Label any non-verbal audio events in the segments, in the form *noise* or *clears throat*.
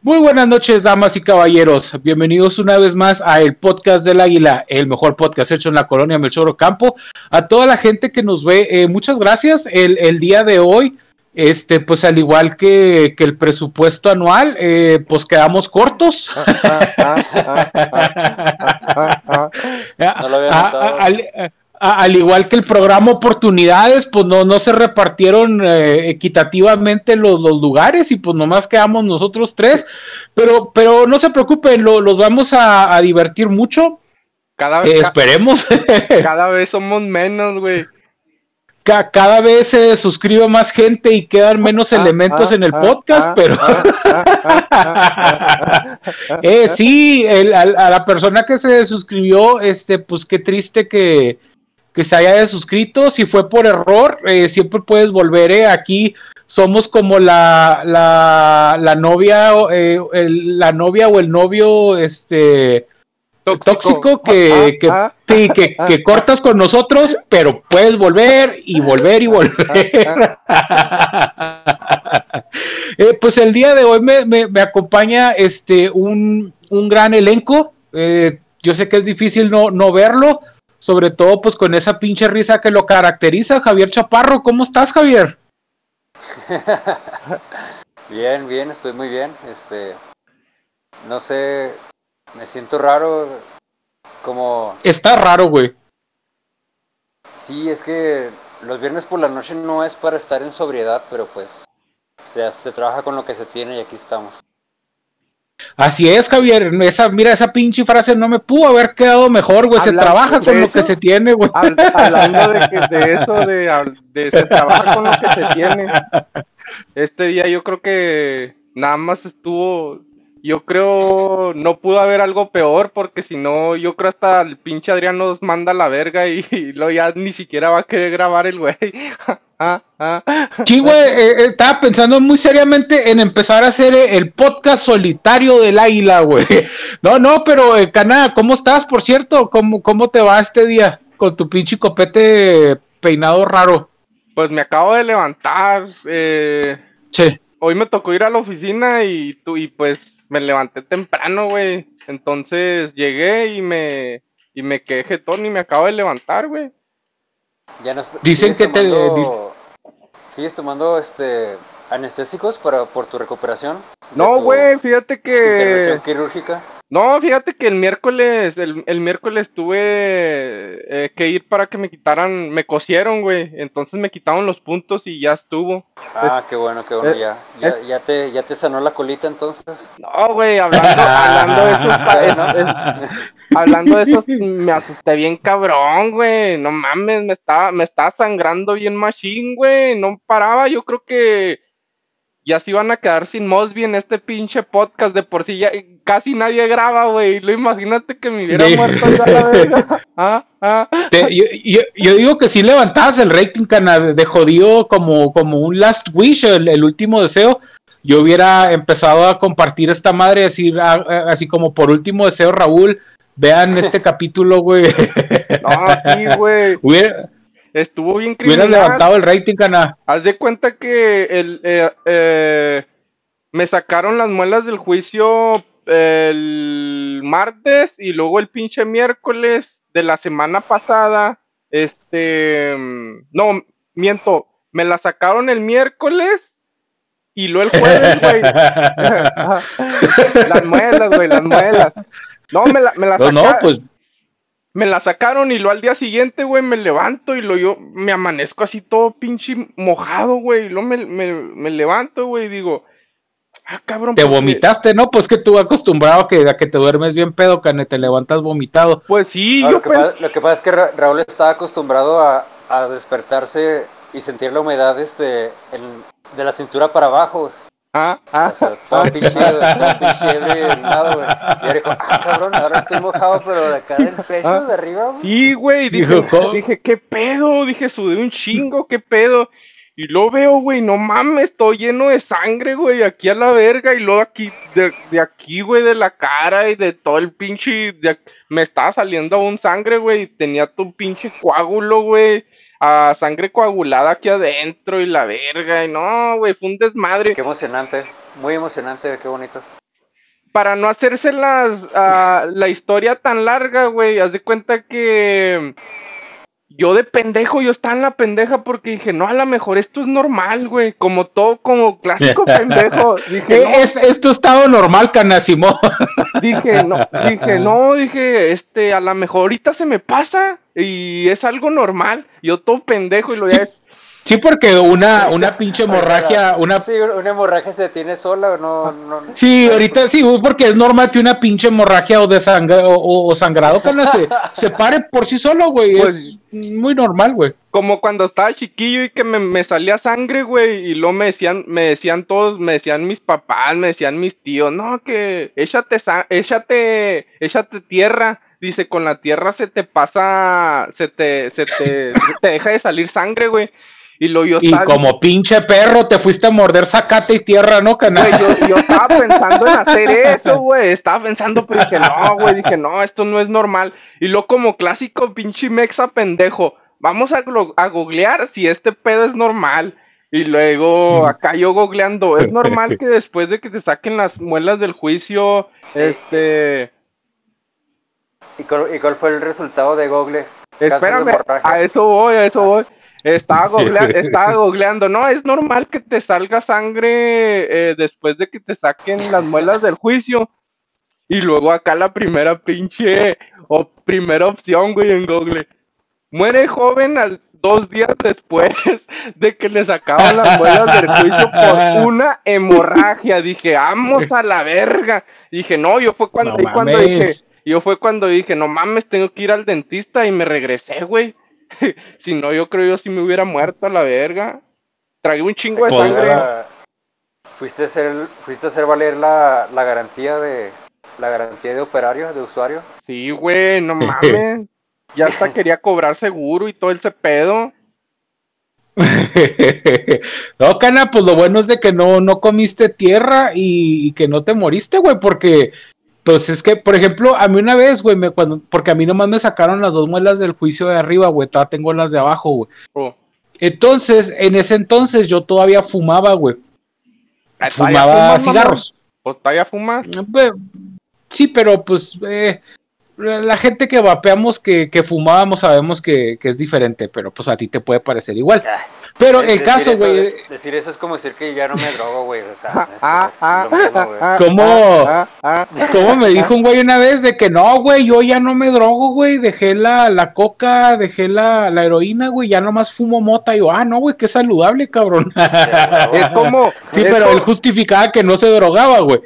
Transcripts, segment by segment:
Muy buenas noches, damas y caballeros. Bienvenidos una vez más a el podcast del Águila, el mejor podcast hecho en la colonia Melchor Campo. A toda la gente que nos ve, eh, muchas gracias. El, día de hoy, este, pues al igual que, el presupuesto anual, eh, pues quedamos cortos. *laughs* no lo había notado al igual que el programa Oportunidades, pues no, no se repartieron eh, equitativamente los, los, lugares y pues nomás quedamos nosotros tres. Pero, pero no se preocupen, los vamos a, divertir mucho. Cada vez, eh, esperemos. *laughs* Cada vez somos menos, güey. cada vez se suscribe más gente y quedan menos ah, elementos ah, en el ah, podcast, pero eh, sí, a, la persona que se suscribió, este, pues qué triste que, que se haya suscrito. Si fue por error, eh, siempre puedes volver. Eh. Aquí somos como la, la, la novia, eh, la novia o el novio este tóxico, que, ah, que, ah, que, ah, que, *laughs* cortas con nosotros, pero puedes volver y volver y volver. *laughs* Eh, pues el día de hoy me, me, acompaña este un, un gran elenco. yo sé que es difícil no, no verlo, sobre todo pues con esa pinche risa que lo caracteriza, Javier Chaparro. ¿Cómo estás, Javier? *laughs* bien, bien, estoy muy bien. Este, no sé, me siento raro, como... Está raro, güey. Sí, es que los viernes por la noche no es para estar en sobriedad, pero pues se, se trabaja con lo que se tiene y aquí estamos. Así es, Javier. Esa, mira, esa pinche frase no me pudo haber quedado mejor, güey. Se trabaja con lo que se tiene, güey. Hablando de, que, de *laughs* eso, de, de se trabaja con lo que se tiene. Este día yo creo que nada más estuvo yo creo no pudo haber algo peor porque si no, yo creo hasta el pinche Adrián nos manda a la verga y, *laughs* lo ya ni siquiera va a querer grabar el güey. *laughs* Ah, ah. Sí, güey, eh, eh, estaba pensando muy seriamente en empezar a hacer eh, el podcast solitario del águila, güey. *laughs* No, no, pero Cana, ¿cómo estás, por cierto? ¿Cómo, ¿Cómo te va este día con tu pinche copete peinado raro? Pues me acabo de levantar. Eh... Sí. Hoy me tocó ir a la oficina y, tú, y pues me levanté temprano, güey. Entonces llegué y me, y me quedé jetón y me acabo de levantar, güey. Ya no Dicen que te... ¿Sigues tomando este anestésicos para, por tu recuperación? No, güey, fíjate que... Intervención quirúrgica. No, fíjate que el miércoles, el, miércoles tuve eh, que ir para que me quitaran, me cosieron, güey. Entonces me quitaron los puntos y ya estuvo. Ah, qué bueno, qué bueno, ya. Ya, te, ¿Ya te sanó la colita entonces? No, güey, hablando, hablando de eso, hablando de eso, me asusté bien cabrón, güey. No mames, me estaba, me estaba sangrando bien machine, güey. No paraba, yo creo que ya se iban a quedar sin Mosby en este pinche podcast. De por sí ya casi nadie graba, güey. Lo imagínate que me hubiera muerto ya la verga. *laughs* ¿Ah? ¿Ah? yo, digo que si levantabas el rating, cana, de jodido como, como un last wish, el, último deseo. Yo hubiera empezado a compartir esta madre, decir ah, así como por último deseo, Raúl, vean este *laughs* capítulo, güey. No, sí, güey. Estuvo bien criminal. Hubieras levantado el rating, cana. Haz de cuenta que el, eh, eh, me sacaron las muelas del juicio el martes y luego el pinche miércoles de la semana pasada. Este. No, miento. Me la sacaron el miércoles y luego el jueves, güey. *laughs* *laughs* las muelas, güey, las muelas. No, me la, me la sacaron. No, pues me la sacaron y lo al día siguiente, güey, me levanto y lo yo me amanezco así todo pinche mojado, güey. Y luego me, me, levanto, güey, y digo, ah, cabrón. Te vomitaste, ¿no? Pues que tú acostumbrado a que, a que te duermes bien pedo, cane, te levantas vomitado. Pues sí, yo lo, que pasa, lo, que pasa, es que Raúl está acostumbrado a, a despertarse y sentir la humedad este, de la cintura para abajo. Ah, ah. O sea, todo pinche, todo pinche güey. Y ahora dijo, ah, cabrón, ahora estoy mojado, pero de acá del pecho, ah, de arriba, güey. Sí, güey, dije, dije, ¿qué pedo? Dije, sudé un chingo, ¿qué pedo? Y lo veo, güey, no mames, estoy lleno de sangre, güey, aquí a la verga. Y luego aquí, de, de aquí, güey, de la cara y de todo el pinche. me estaba saliendo aún sangre, güey. Tenía tu pinche coágulo, güey a sangre coagulada aquí adentro y la verga. Y no, güey, fue un desmadre. Qué emocionante. muy emocionante, qué bonito. Para no hacerse las, ah, la historia tan larga, güey, haz de cuenta que yo de pendejo, yo estaba en la pendeja porque dije, no, a lo mejor esto es normal, güey. Como todo, como clásico *laughs* pendejo. Dije, Eh, es, es tu estado normal, Canasimo. *laughs* dije, no, dije, no, dije, este, a lo mejor ahorita se me pasa y es algo normal. Yo todo pendejo y lo ya Sí, porque una, una pinche hemorragia, una Sí, una hemorragia se detiene sola, no, no. Sí, ahorita sí, porque es normal que una pinche hemorragia o de sangre o, o sangrado cana, se, *laughs* se pare por sí solo, güey. Pues- es muy normal, güey. como cuando estaba chiquillo y que me, me salía sangre, güey, y luego me decían, me decían todos, me decían mis papás, me decían mis tíos, no, que échate, sa- échate, échate tierra. Dice, con la tierra se te pasa, se te, se te, *laughs* se te deja de salir sangre, güey. Y lo yo Y estaba, como pinche perro te fuiste a morder zacate y tierra, ¿no, güey, cana? yo, yo estaba *laughs* pensando en hacer eso, güey. Estaba pensando, pero dije, no, güey, dije, no, esto no es normal. Y luego como clásico pinche mexa pendejo, vamos a, a googlear si este pedo es normal. Y luego acá yo googleando, es normal *laughs* que después de que te saquen las muelas del juicio, este... ¿Y cuál, y cuál fue el resultado de Google? Espérame, a eso voy, a eso voy. Estaba, *laughs* googlea- estaba googleando, no, es normal que te salga sangre eh, después de que te saquen las muelas del juicio. Y luego acá la primera pinche o primera opción, güey, en Google. Muere joven al dos días después *laughs* de que le sacaban las muelas del juicio por *laughs* una hemorragia. Dije, vamos a la verga. Dije, no, yo fue cuando, No cuando dije, yo fue cuando dije, no mames, tengo que ir al dentista y me regresé, güey. *laughs* si no, yo creo yo sí me hubiera muerto a la verga. Tragué un chingo de Pues, sangre. ¿Fuiste a hacer, fuiste a hacer valer la, la garantía de la garantía de operario, de usuario? Sí, güey, no *laughs* mames. Ya hasta quería cobrar seguro y todo ese pedo. *laughs* no, cana, pues lo bueno es de que no, no comiste tierra y, y que no te moriste, güey, porque, pues es que, por ejemplo, a mí una vez, güey, me, cuando, porque a mí nomás me sacaron las dos muelas del juicio de arriba, güey, todavía tengo las de abajo, güey. Oh. Entonces, en ese entonces yo todavía fumaba, güey. Ah, ¿todavía Fumaba mamón? cigarros. ¿O todavía fumas? Pues, Sí, pero pues eh, la gente que vapeamos que, que fumábamos sabemos que, que es diferente, pero pues a ti te puede parecer igual. Ah, Pero el decir caso, güey, Decir eso es como decir que ya no me drogo, güey. O sea, es, Ah, es ah, lo mismo, güey. ah, ¿Cómo? ah, como me dijo un güey una vez de que no, güey, yo ya no me drogo, güey, dejé la, la coca, dejé la, la heroína, güey, ya nomás fumo mota. Y yo, ah, no, güey, qué saludable, cabrón. *laughs* Ya, Es como, Sí, es, pero co- él justificaba que no se drogaba, güey.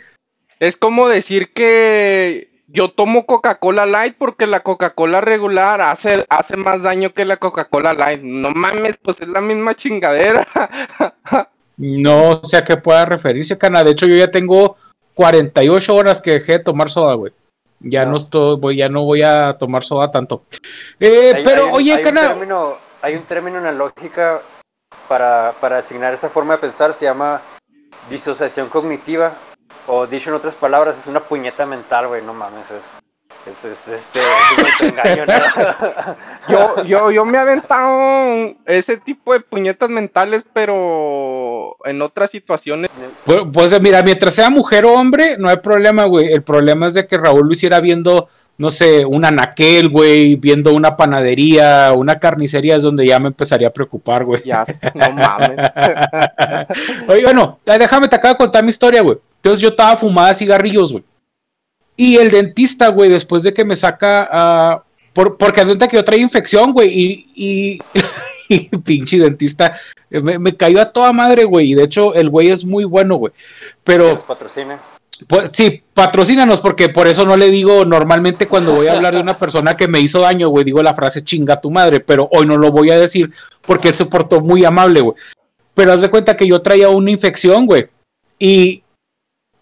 es como decir que yo tomo Coca-Cola Light porque la Coca-Cola regular hace, hace más daño que la Coca-Cola Light. No mames, pues es la misma chingadera. *laughs* No sé a qué pueda referirse, cana. De hecho, yo ya tengo 48 horas que dejé de tomar soda, güey. Ya no, No. estoy, voy, ya no voy a tomar soda tanto. Eh, Hay- pero, hay un- oye, hay un cana, término- hay un término en la lógica para, para asignar esa forma de pensar, se llama disociación cognitiva, o dicho en otras palabras, es una puñeta mental, güey, no mames. Es, es, es, este, es un engaño, ¿no? *laughs* Yo, yo, yo me he aventado ese tipo de puñetas mentales, pero en otras situaciones. pues, pues, mira, mientras sea mujer o hombre, no hay problema, güey. El problema es de que Raúl lo hiciera viendo, no sé, un anaquel, güey, viendo una panadería, una carnicería, es donde ya me empezaría a preocupar, güey. Ya, no mames. *laughs* Oye, bueno, déjame te acabo de contar mi historia, güey. Entonces yo estaba fumada cigarrillos, güey. Y el dentista, güey, después de que me saca, ah, por, porque cuenta que yo traía infección, güey, y, y, *laughs* y pinche dentista, eh, me, me cayó a toda madre, güey, y de hecho el güey es muy bueno, güey. Pero los patrocine. pues, sí, patrocínanos, porque por eso no le digo normalmente cuando voy a hablar de una persona que me hizo daño, güey, digo la frase chinga tu madre, pero hoy no lo voy a decir porque él se portó muy amable, güey. Pero haz de cuenta que yo traía una infección, güey, y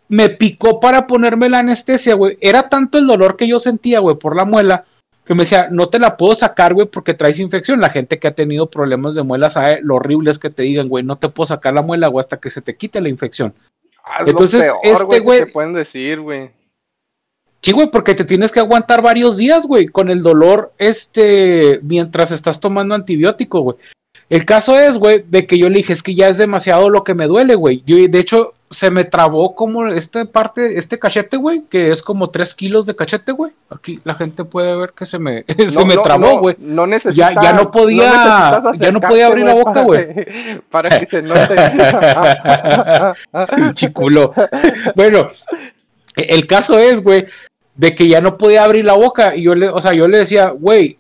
me picó para ponerme la anestesia, güey. Era tanto el dolor que yo sentía, güey, por la muela, que me decía, no te la puedo sacar, güey, porque traes infección. La gente que ha tenido problemas de muela sabe lo horrible es que te digan, güey, no te puedo sacar la muela, güey, hasta que se te quite la infección. Ah, es Entonces, lo peor, este güey- te pueden decir, güey. Sí, güey, porque te tienes que aguantar varios días, güey, con el dolor, este, mientras estás tomando antibiótico, güey. El caso es, güey, de que yo le dije, es que ya es demasiado lo que me duele, güey. Yo, de hecho, se me trabó como esta parte, este cachete, güey, que es como 3 kilos de cachete, güey. Aquí la gente puede ver que se me, *laughs* se me trabó, güey. No, ya, ya no podía, ya no podía abrir la boca, güey. Para, que *laughs* se note. *laughs* Chiculo. bueno, el caso es, güey, de que ya no podía abrir la boca. Y yo le, o sea, yo le decía, güey,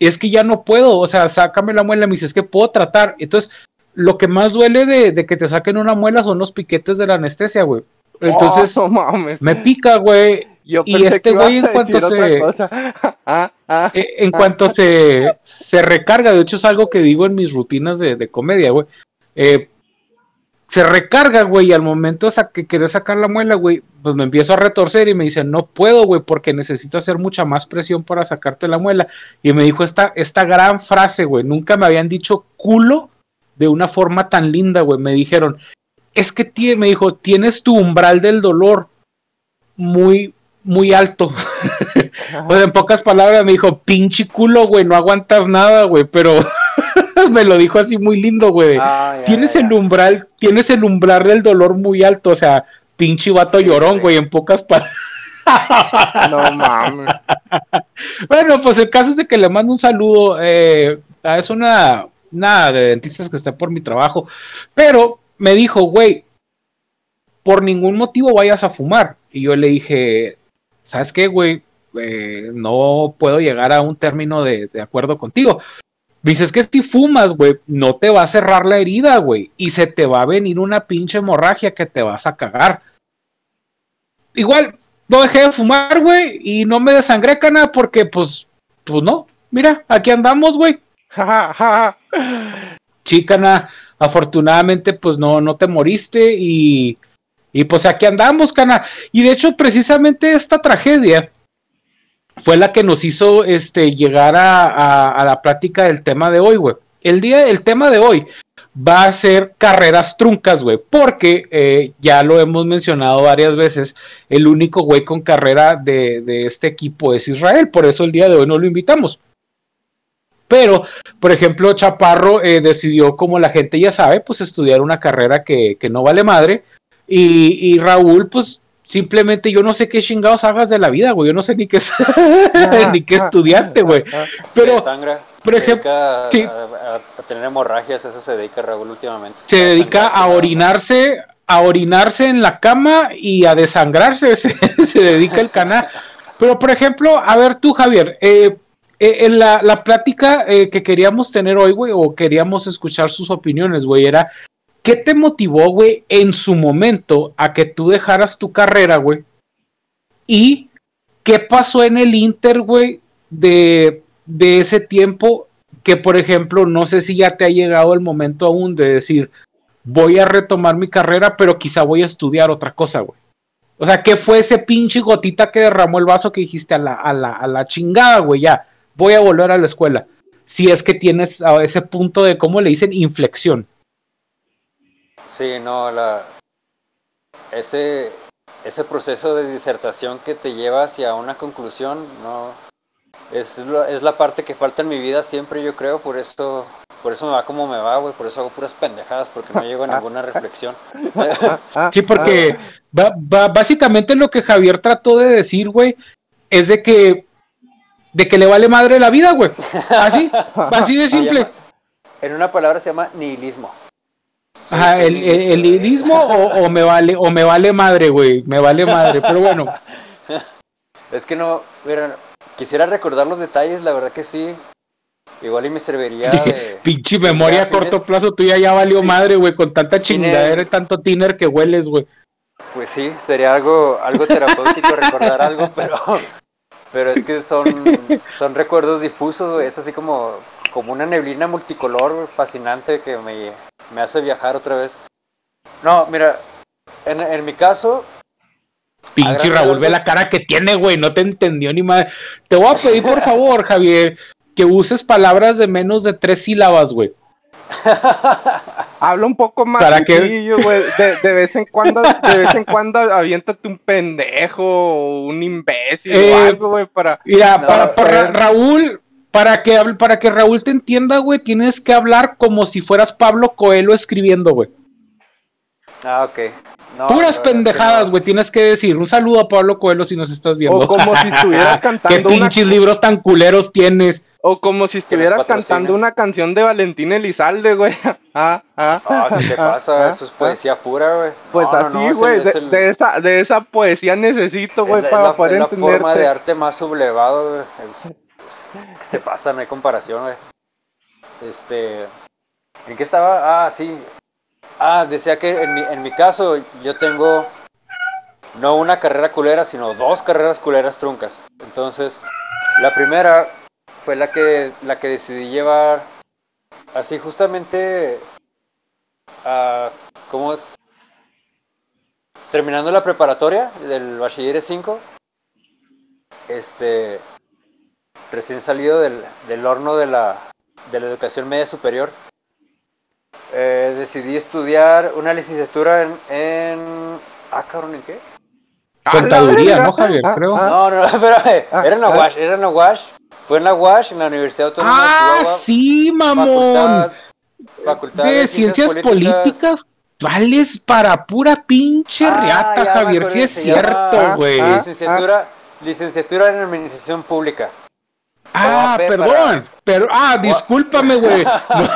es que ya no puedo, o sea, sácame la muela. Me dice, es que puedo tratar. Entonces, lo que más duele de, que te saquen una muela son los piquetes de la anestesia, güey. Entonces, oh, *laughs* me pica, güey. y este güey en cuanto se *laughs* ah, ah. Eh, en cuanto se, se recarga, de hecho es algo que digo en mis rutinas de, de comedia, güey. Eh, se recarga, güey, y al momento de que quiere sacar la muela, güey, pues me empiezo a retorcer y me dice, no puedo, güey, porque necesito hacer mucha más presión para sacarte la muela. Y me dijo esta, esta gran frase, güey, nunca me habían dicho culo de una forma tan linda, güey. Me dijeron, es que tiene, me dijo, tienes tu umbral del dolor muy, muy alto. *laughs* pues en pocas palabras me dijo, pinche culo, güey, no aguantas nada, güey, pero *laughs* me lo dijo así muy lindo, güey. Ah, tienes el umbral, tienes el umbral del dolor muy alto, o sea, pinche vato llorón, güey, en pocas palabras. no mames. *laughs* bueno, pues el caso es de que le mando un saludo. Eh, es una, nada de dentistas que está por mi trabajo, pero me dijo, güey, por ningún motivo vayas a fumar. Y yo le dije, ¿sabes qué, güey? Eh, no puedo llegar a un término de, acuerdo contigo. Dices que si fumas, güey, no te va a cerrar la herida, güey, y se te va a venir una pinche hemorragia que te vas a cagar. Igual, no dejé de fumar, güey, y no me desangré, cana, porque, pues, pues no. Mira, aquí andamos, güey. Chicana, afortunadamente pues no, no te moriste y, y pues aquí andamos, cana. Y de hecho precisamente esta tragedia fue la que nos hizo este, llegar a, la plática del tema de hoy, güey. El día, el tema de hoy va a ser carreras truncas, güey, porque eh, ya lo hemos mencionado varias veces, el único güey con carrera de, de este equipo es Israel, por eso el día de hoy no lo invitamos. Pero, por ejemplo, Chaparro eh, decidió, como la gente ya sabe, pues estudiar una carrera que, no vale madre. Y, Raúl, pues simplemente yo no sé qué chingados hagas de la vida, güey. Yo no sé ni qué, *laughs* ni qué estudiaste, güey. Pero, por ejemplo, a, tener hemorragias, eso se dedica Raúl últimamente. Se dedica a orinarse, a orinarse en la cama y a desangrarse, *laughs* se, se dedica el canal. Pero, por ejemplo, a ver tú, Javier, eh, eh, en la, la plática eh, que queríamos tener hoy, güey, o queríamos escuchar sus opiniones, güey, era, ¿qué te motivó, güey, en su momento a que tú dejaras tu carrera, güey? Y qué pasó en el Inter, güey, de, de ese tiempo que, por ejemplo, no sé si ya te ha llegado el momento aún de decir, voy a retomar mi carrera, pero quizá voy a estudiar otra cosa, güey. O sea, ¿qué fue ese pinche gotita que derramó el vaso que dijiste a la, a la, a la chingada, güey? Ya, voy a volver a la escuela. Si es que tienes a ese punto de, ¿cómo le dicen? Inflexión. Sí, no, la, ese, ese proceso de disertación que te lleva hacia una conclusión, no, es la, es la parte que falta en mi vida siempre, yo creo, por eso, por eso me va como me va, güey, por eso hago puras pendejadas, porque no llego a ninguna *laughs* reflexión. sí, porque básicamente lo que Javier trató de decir, güey, es de que de que le vale madre la vida, güey. Así, *laughs* así de simple. en una palabra se llama nihilismo. Ajá, el, nihilismo o, me vale o me vale madre, güey, me vale madre, pero bueno. *laughs* Es que no, mira, quisiera recordar los detalles, la verdad que sí. Igual y me serviría *laughs* de... Pinche memoria a corto plazo tuya ya valió madre, güey, con tanta chingadera y tanto tiner que hueles, güey. Pues sí, sería algo, algo terapéutico recordar algo, pero pero es que son, *laughs* son recuerdos difusos, Es así como, como una neblina multicolor fascinante que me, hace viajar otra vez. No, mira, en, en mi caso. Pinche Raúl, ve la cara que tiene, güey. No te entendió ni más. Te voy a pedir, por favor, *laughs* Javier, que uses palabras de menos de tres sílabas, güey. *laughs* Habla un poco más ¿Para güey. De, vez en cuando, de vez en cuando aviéntate un pendejo o un imbécil o eh, algo, güey, para. Mira, para, Raúl, para que para que Raúl te entienda, güey, tienes que hablar como si fueras Pablo Coelho escribiendo, güey. Ah, ok. No, Puras no, pendejadas, güey. Tienes que decir un saludo a Pablo Coelho si nos estás viendo. O como si estuvieras *laughs* ¿Qué cantando una, pinches libros tan culeros tienes? o como si estuvieras cantando una canción de Valentín Elizalde, güey. *laughs* Ah, ah. Ah, ¿qué te ah, pasa? ah, Eso es poesía pura, güey. Pues así, güey, es de, el- de esa, de esa poesía necesito, es güey, para la- poder es la forma de arte más sublevado, güey. Es- es- ¿Qué te pasa? No hay comparación, güey. Este. ¿En qué estaba? Ah, sí. Ah, decía que en mi, en mi caso yo tengo no una carrera culera, sino dos carreras culeras truncas. Entonces, la primera fue la que, la que decidí llevar así justamente a, ¿cómo es? Terminando la preparatoria del bachilleres 5, este, recién salido del, del horno de la, de la educación media superior, eh, decidí estudiar una licenciatura en, en... Ah, cabrón, ¿en qué? ¡A la Contaduría! ¿no, Javier? Ah, Creo. ah. No, no, *laughs* espérame. Ah, Era en la ah. UASH, era en la UASH. Fue en la UASH, en la Universidad Autónoma de Ah, Chihuahua. sí, mamón. Facultad, facultad De ciencias políticas. Vales para pura pinche Ah, riata, ya me Javier. Sí es cierto, Ah, güey. ah. Licenciatura, licenciatura en Administración Pública. Ah, Pe- perdón, pero ah, discúlpame, güey. *laughs* No,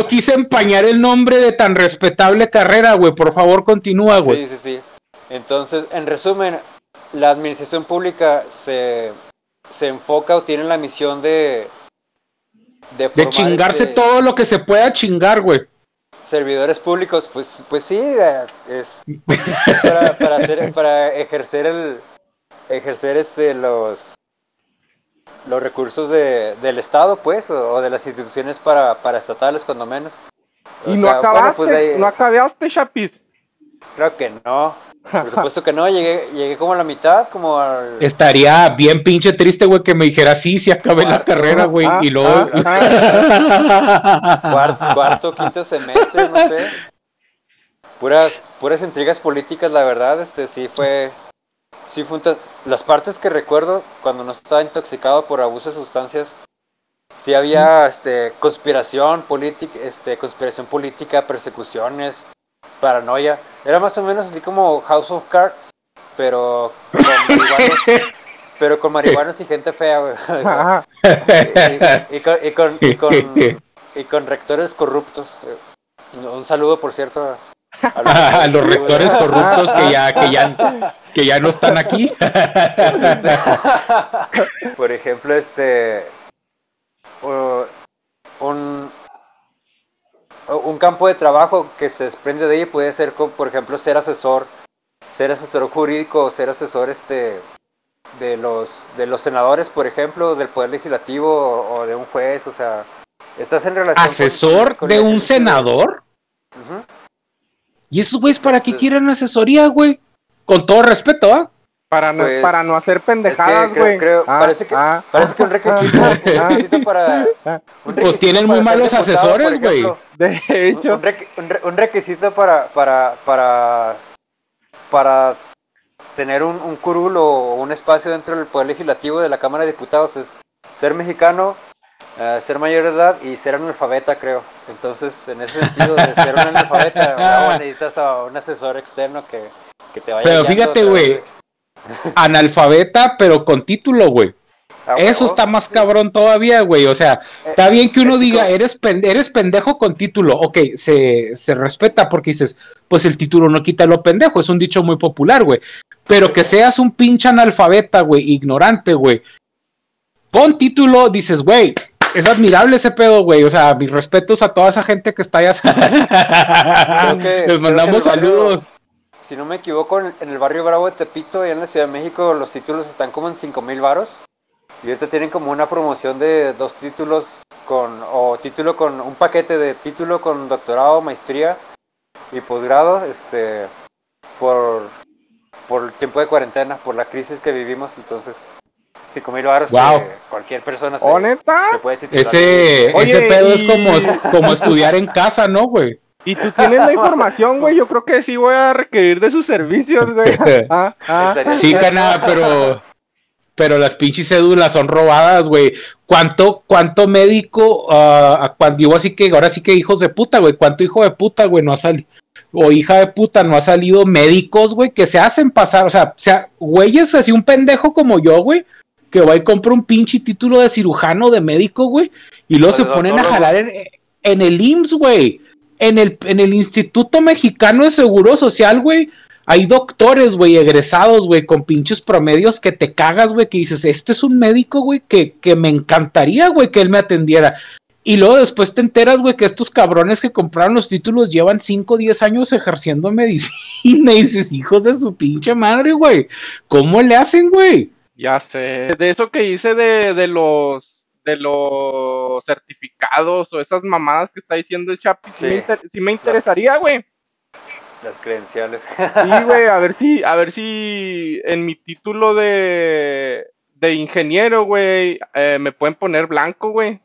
no quise empañar el nombre de tan respetable carrera, güey. Por favor, continúa, güey. Sí, sí, sí. Entonces, en resumen, la administración pública se, se enfoca o tiene la misión de... De, chingarse este, todo lo que se pueda chingar, güey. servidores públicos, pues, pues sí, eh, es, es para, para hacer, para ejercer el, ejercer este los, los recursos de, del Estado, pues, o, o de las instituciones para, para estatales, cuando menos. O Y no sea, bueno, acabaste, pues ahí- no acabaste, Chapis. creo que no. Por supuesto que no, llegué, llegué como a la mitad, como al... Estaría bien pinche triste, güey, que me dijera sí, sí acabé la carrera, güey. Ah, y luego. ah, *laughs* cuarto, cuarto, quinto semestre, no sé. Puras, puras intrigas políticas, la verdad, este sí fue, sí fue las partes que recuerdo cuando no estaba intoxicado por abuso de sustancias, sí había este conspiración política, este conspiración política, persecuciones, paranoia. Era más o menos así como House of Cards, pero con marihuanos, *laughs* pero con marihuanos y gente fea, y, y- y con, y con- y con- *laughs* y con rectores corruptos. Un saludo, por cierto, a, A *laughs* los rectores corruptos que ya, que ya, que ya no están aquí. *laughs* Por ejemplo, este uh, un un campo de trabajo que se desprende de ahí puede ser, por ejemplo, ser asesor, ser asesor jurídico, o ser asesor este de los de los senadores, por ejemplo, del poder legislativo o, de un juez, o sea, estás en relación ¿Asesor con de un senador? ¿Y esos güeyes para qué quieren asesoría, güey? Con todo respeto, ¿ah? Para no, Pues, para no hacer pendejadas, güey. creo- Ah, parece que- ah, Parece que un requisito, ah, un ah, requisito para. un Pues requisito tienen para muy malos asesores, güey. De hecho, un requi- un re- un requisito para, para, para, para tener un, un curul o un espacio dentro del Poder Legislativo de la Cámara de Diputados es ser mexicano, eh, ser mayor de edad y ser analfabeta, creo. Entonces, en ese sentido, de ser un *laughs* analfabeta, necesitas a un asesor externo que, que te vaya Pero fíjate, güey, *laughs* Analfabeta, pero con título, güey. Ah, Eso está más sí. cabrón todavía, güey. O sea, Eh, está bien que uno diga, eres, eres pendejo con título. Ok, se, se respeta porque dices, pues el título no quita lo pendejo. Es un dicho muy popular, güey. Pero que seas un pinche analfabeta, güey, ignorante, güey. Pon título, dices, güey, es admirable ese pedo, güey. O sea, mis respetos a toda esa gente que está allá. *laughs* Les mandamos barrio- saludos. Si no me equivoco, en, en el barrio Bravo de Tepito, y en la Ciudad de México, los títulos están como en 5 mil varos. Y ahorita tienen como una promoción de dos títulos con, o título con, un paquete de título con doctorado, maestría y posgrado, este, por, por el tiempo de cuarentena, por la crisis que vivimos. Entonces, 5 mil varos, Wow. que cualquier persona se, ¿O neta? se puede titular. Ese, Oye, ese pedo es como, *laughs* como estudiar en casa, ¿no, güey? Y tú tienes la *laughs* información, güey. Yo creo que sí voy a requerir de sus servicios, güey. *laughs* Ah, ah. Sí, cana, pero pero las pinches cédulas son robadas, güey. ¿Cuánto, cuánto médico, ah, cuando digo así que, ahora sí que hijos de puta, güey? ¿Cuánto hijo de puta, güey, no ha salido? o hija de puta no ha salido médicos, güey, que se hacen pasar, o sea, sea güeyes así un pendejo como yo, güey, que va y compra un pinche título de cirujano, de médico, güey, y luego se ponen a jalar en, en el IMSS, güey, en el, en el Instituto Mexicano de Seguro Social, güey, hay doctores, güey, egresados, güey, con pinches promedios que te cagas, güey, que dices, este es un médico, güey, que, que me encantaría, güey, que él me atendiera. Y luego después te enteras, güey, que estos cabrones que compraron los títulos llevan 5 o 10 años ejerciendo medicina y dices, hijos de su pinche madre, güey. ¿Cómo le hacen, güey? Ya sé. De eso que hice de, de los de los certificados o esas mamadas que está diciendo el Chapi, sí, me, inter sí me interesaría, güey. Las credenciales. Sí, güey, a ver si, a ver si en mi título de, de ingeniero, güey, eh, me pueden poner blanco, güey.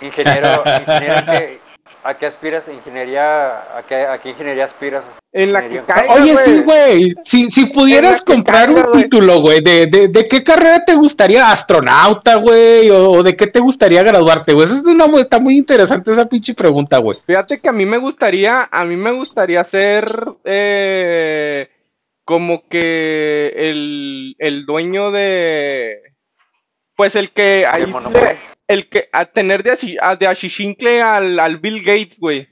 Ingeniero, ingeniero ¿qué, ¿a qué aspiras? ¿Ingeniería? ¿A qué, a qué ingeniería aspiras? En la que caiga, Oye, sí, güey. Si, si pudieras comprar caiga, un güey. título, güey, de, de, de qué carrera te gustaría? ¿Astronauta, güey? O, o de qué te gustaría graduarte, güey? Esa es una, está muy interesante esa pinche pregunta, güey. Fíjate que a mí me gustaría, a mí me gustaría ser eh, como que el, el dueño de, pues el que, ahí el que, a tener de, a- de achichincle al, al Bill Gates, güey.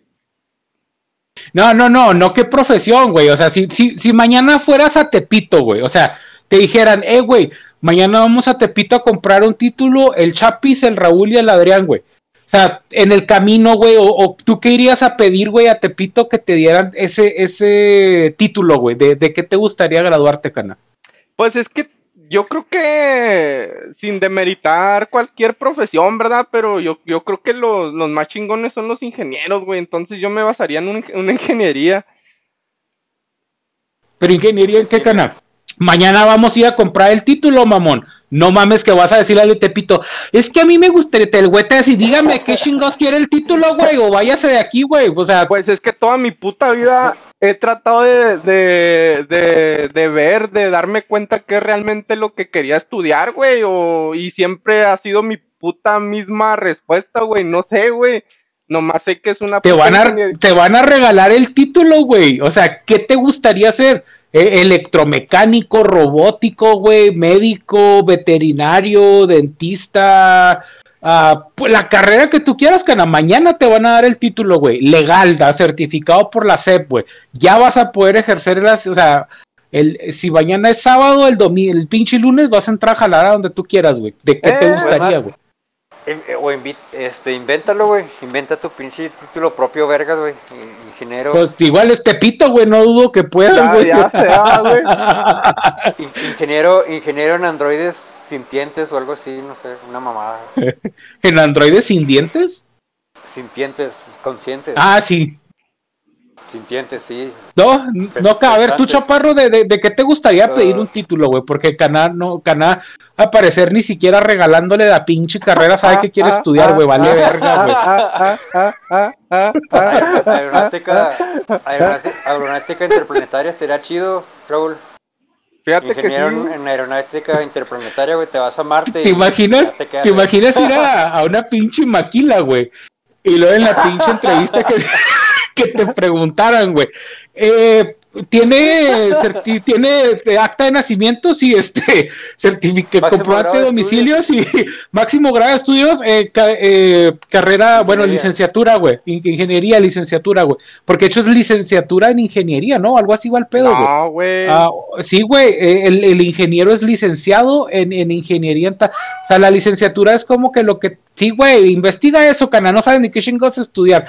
No, no, no, no qué profesión, güey. O sea, si, si, si mañana fueras a Tepito, güey, o sea, te dijeran, eh, güey, mañana vamos a Tepito a comprar un título, el Chapis, el Raúl y el Adrián, güey. O sea, en el camino, güey, o, o tú qué irías a pedir, güey, a Tepito que te dieran ese, ese título, güey, de, de qué te gustaría graduarte, cana. Pues es que yo creo que sin demeritar cualquier profesión, ¿verdad? Pero yo, yo creo que los, los más chingones son los ingenieros, güey. Entonces yo me basaría en un- una ingeniería. Pero ingeniería, ¿en qué canal? Mañana vamos a ir a comprar el título, mamón. No mames que vas a decirle al Tepito. Es que a mí me gustaría, el güey te decir, dígame qué chingos quiere el título, güey, o váyase de aquí, güey. O sea, Pues es que toda mi puta vida he tratado de, de, de, de ver, de darme cuenta que es realmente lo que quería estudiar, güey. O, y siempre ha sido mi puta misma respuesta, güey. No sé, güey. Nomás sé que es una te van a, te van a regalar el título, güey. O sea, ¿qué te gustaría hacer? Eh, electromecánico, robótico, güey, médico, veterinario, dentista, ah, pues la carrera que tú quieras, cana. Mañana te van a dar el título, güey, legal, da, certificado por la SEP, güey. Ya vas a poder ejercer las, o sea, el, si mañana es sábado, el domingo, el pinche lunes vas a entrar a jalar a donde tú quieras, güey. ¿De qué te Eh, gustaría, güey? Eh, eh, O este, invéntalo, güey. Inventa tu pinche título propio, vergas, güey. Ingeniero. Pues igual es Tepito, güey, no dudo que puedas, Ya, güey. ya se va, güey. *laughs* in- ingeniero, ingeniero en androides sintientes o algo así, no sé, una mamada. *laughs* ¿En androides sin dientes? Sintientes, conscientes. Ah, sí. Sintientes, sí. No, no, a ver, tú chaparro, ¿de, de, de qué te gustaría pedir Ah. un título, güey? Porque Caná, no, Caná, a parecer ni siquiera regalándole la pinche carrera, sabe que quiere Ah, estudiar, ah, güey, vale ah, verga, güey. ah, ah, ah, ah, ah, Aer- ah. Aeronáutica, aeronáutica, aeronáutica interplanetaria estaría chido, Raúl. Fíjate que Ingeniero sí. en, aeronáutica interplanetaria, güey, te vas a Marte. ¿Te y imaginas, te quedas te imaginas ir a, a una pinche maquila, güey? Y luego en la pinche *laughs* entrevista que, que te preguntaran, güey. Eh, ¿Tiene, certi- tiene eh, acta de nacimiento? Sí, este, *laughs* certificado, comprobante de grado de domicilio, sí, *laughs* máximo grado de estudios, eh, ca- eh, carrera, bueno, licenciatura, güey, in- ingeniería, licenciatura, güey, porque de hecho es licenciatura en ingeniería, ¿no? Algo así va el pedo, güey. No, güey. Ah, sí, güey, eh, el, el ingeniero es licenciado en, en ingeniería. en o sea, la licenciatura es como que lo que. Sí, güey, investiga eso, cana, no saben ni qué chingados estudiar.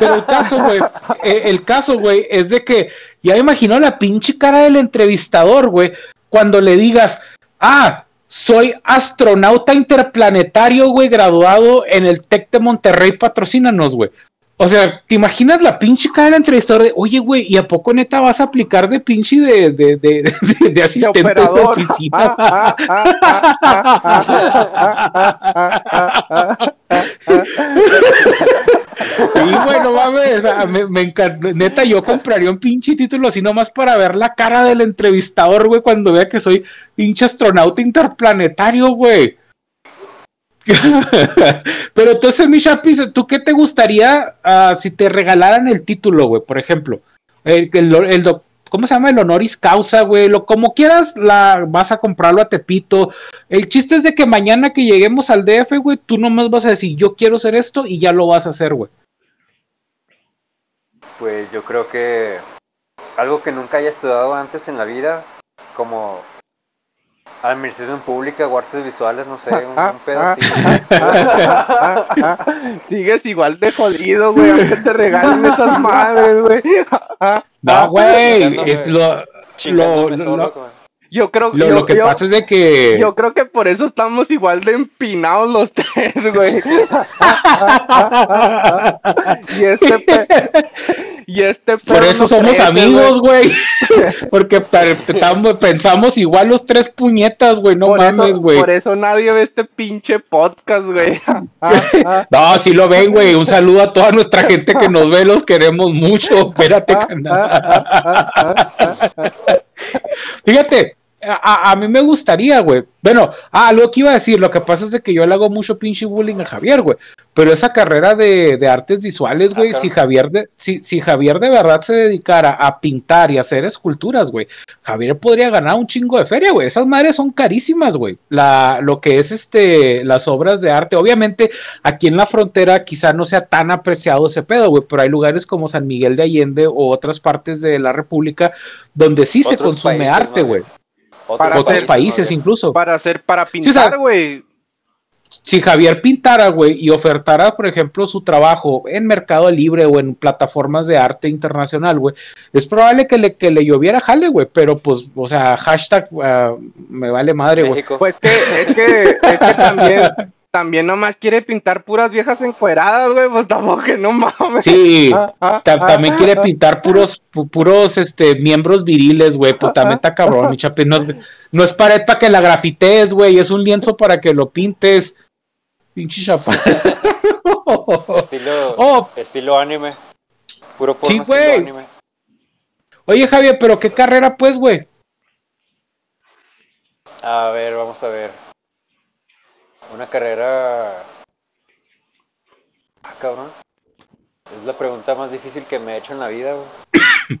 Pero el caso, güey, *laughs* eh, el caso, güey, es de que ya me imagino la pinche cara del entrevistador, güey, cuando le digas, ah, soy astronauta interplanetario, güey, graduado en el TEC de Monterrey, patrocínanos, güey. O sea, ¿te imaginas la pinche cara del entrevistador de, oye, güey, ¿y a poco neta vas a aplicar de pinche de, de, de, de, de asistente de, oficina? *laughs* *laughs* *laughs* Y bueno, mames, me, me neta, yo compraría un pinche título así nomás para ver la cara del entrevistador, güey, cuando vea que soy pinche astronauta interplanetario, güey. *laughs* Pero entonces, mi Chapis, ¿tú qué te gustaría ah, si te regalaran el título, güey? Por ejemplo, el, el, ¿cómo se llama? El honoris causa, güey. Lo, como quieras, la, vas a comprarlo a Tepito. El chiste es de que mañana que lleguemos al DF, güey, tú nomás vas a decir, yo quiero hacer esto y ya lo vas a hacer, güey. Pues yo creo que algo que nunca haya estudiado antes en la vida, como administración pública o artes visuales, no sé, un, un pedo así. *laughs* Sigues igual de jodido, güey, aunque te regalen esas madres, güey. No, güey. Es lo, Chingándome lo- solo, lo- Yo creo lo, yo- lo que yo- pasa es de que. Yo creo que por eso estamos igual de empinados los *laughs* tres, güey. y este pe- y este Por eso no somos crece, amigos, güey. *laughs* Porque pensamos igual los tres puñetas, güey. No por mames, güey. Por eso nadie ve este pinche podcast, güey. *laughs* No, sí lo ven, güey. Un saludo a toda nuestra gente que nos ve, los queremos mucho. Espérate, canal. Fíjate, a, mí me gustaría, güey. Bueno, ah, lo que iba a decir, lo que pasa es de que yo le hago mucho pinche bullying a Javier, güey. Pero esa carrera de, de artes visuales, güey, Ah, claro. si Javier de, si, si Javier de verdad se dedicara a pintar y hacer esculturas, güey, Javier podría ganar un chingo de feria, güey. Esas madres son carísimas, güey. La, lo que es este, las obras de arte, obviamente, aquí en la frontera quizá no sea tan apreciado ese pedo, güey, pero hay lugares como San Miguel de Allende o otras partes de la República donde sí se consume países, arte, güey. Otros Para Otros hacer- países incluso. Para hacer, para pintar, güey. Si Javier pintara, güey, y ofertara, por ejemplo, su trabajo en Mercado Libre o en plataformas de arte internacional, güey, es probable que le, que le lloviera jale, güey, pero pues, o sea, hashtag ah, me vale madre, güey. Pues que, es que, es que también, también nomás quiere pintar puras viejas encueradas, güey. Pues tampoco que no mames. Sí, Ah, ah, ta- ah, también quiere pintar puros, pu- puros, este, miembros viriles, güey, pues también está cabrón, mi chapi, no es, no es pared para que la grafitees, güey, es un lienzo para que lo pintes, pinche chapa. Estilo, *laughs* Oh. estilo anime. Puro porno Sí, estilo anime. Oye, Javier, pero qué carrera, pues, güey. A ver, vamos a ver. Una carrera. Ah, cabrón. Es la pregunta más difícil que me he hecho en la vida, güey. *coughs*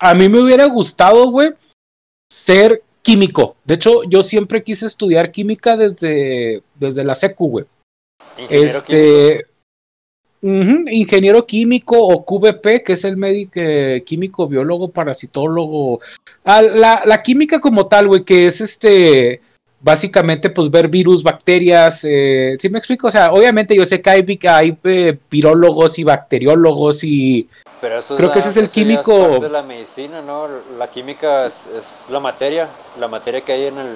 A mí me hubiera gustado, güey, ser químico. De hecho, yo siempre quise estudiar química desde, desde la secu, güey. Ingeniero químico. Este. ujú, ingeniero químico o QVP, que es el médico eh, químico, biólogo, parasitólogo. Ah, la, la química como tal, güey, que es este. Básicamente, pues ver virus, bacterias. Eh, ¿Sí me explico? O sea, obviamente yo sé que hay, hay eh, virólogos y bacteriólogos y. Pero eso creo que ese es el eso ya químico- parte de la medicina, ¿no? La química es, es la materia. La materia que hay en el,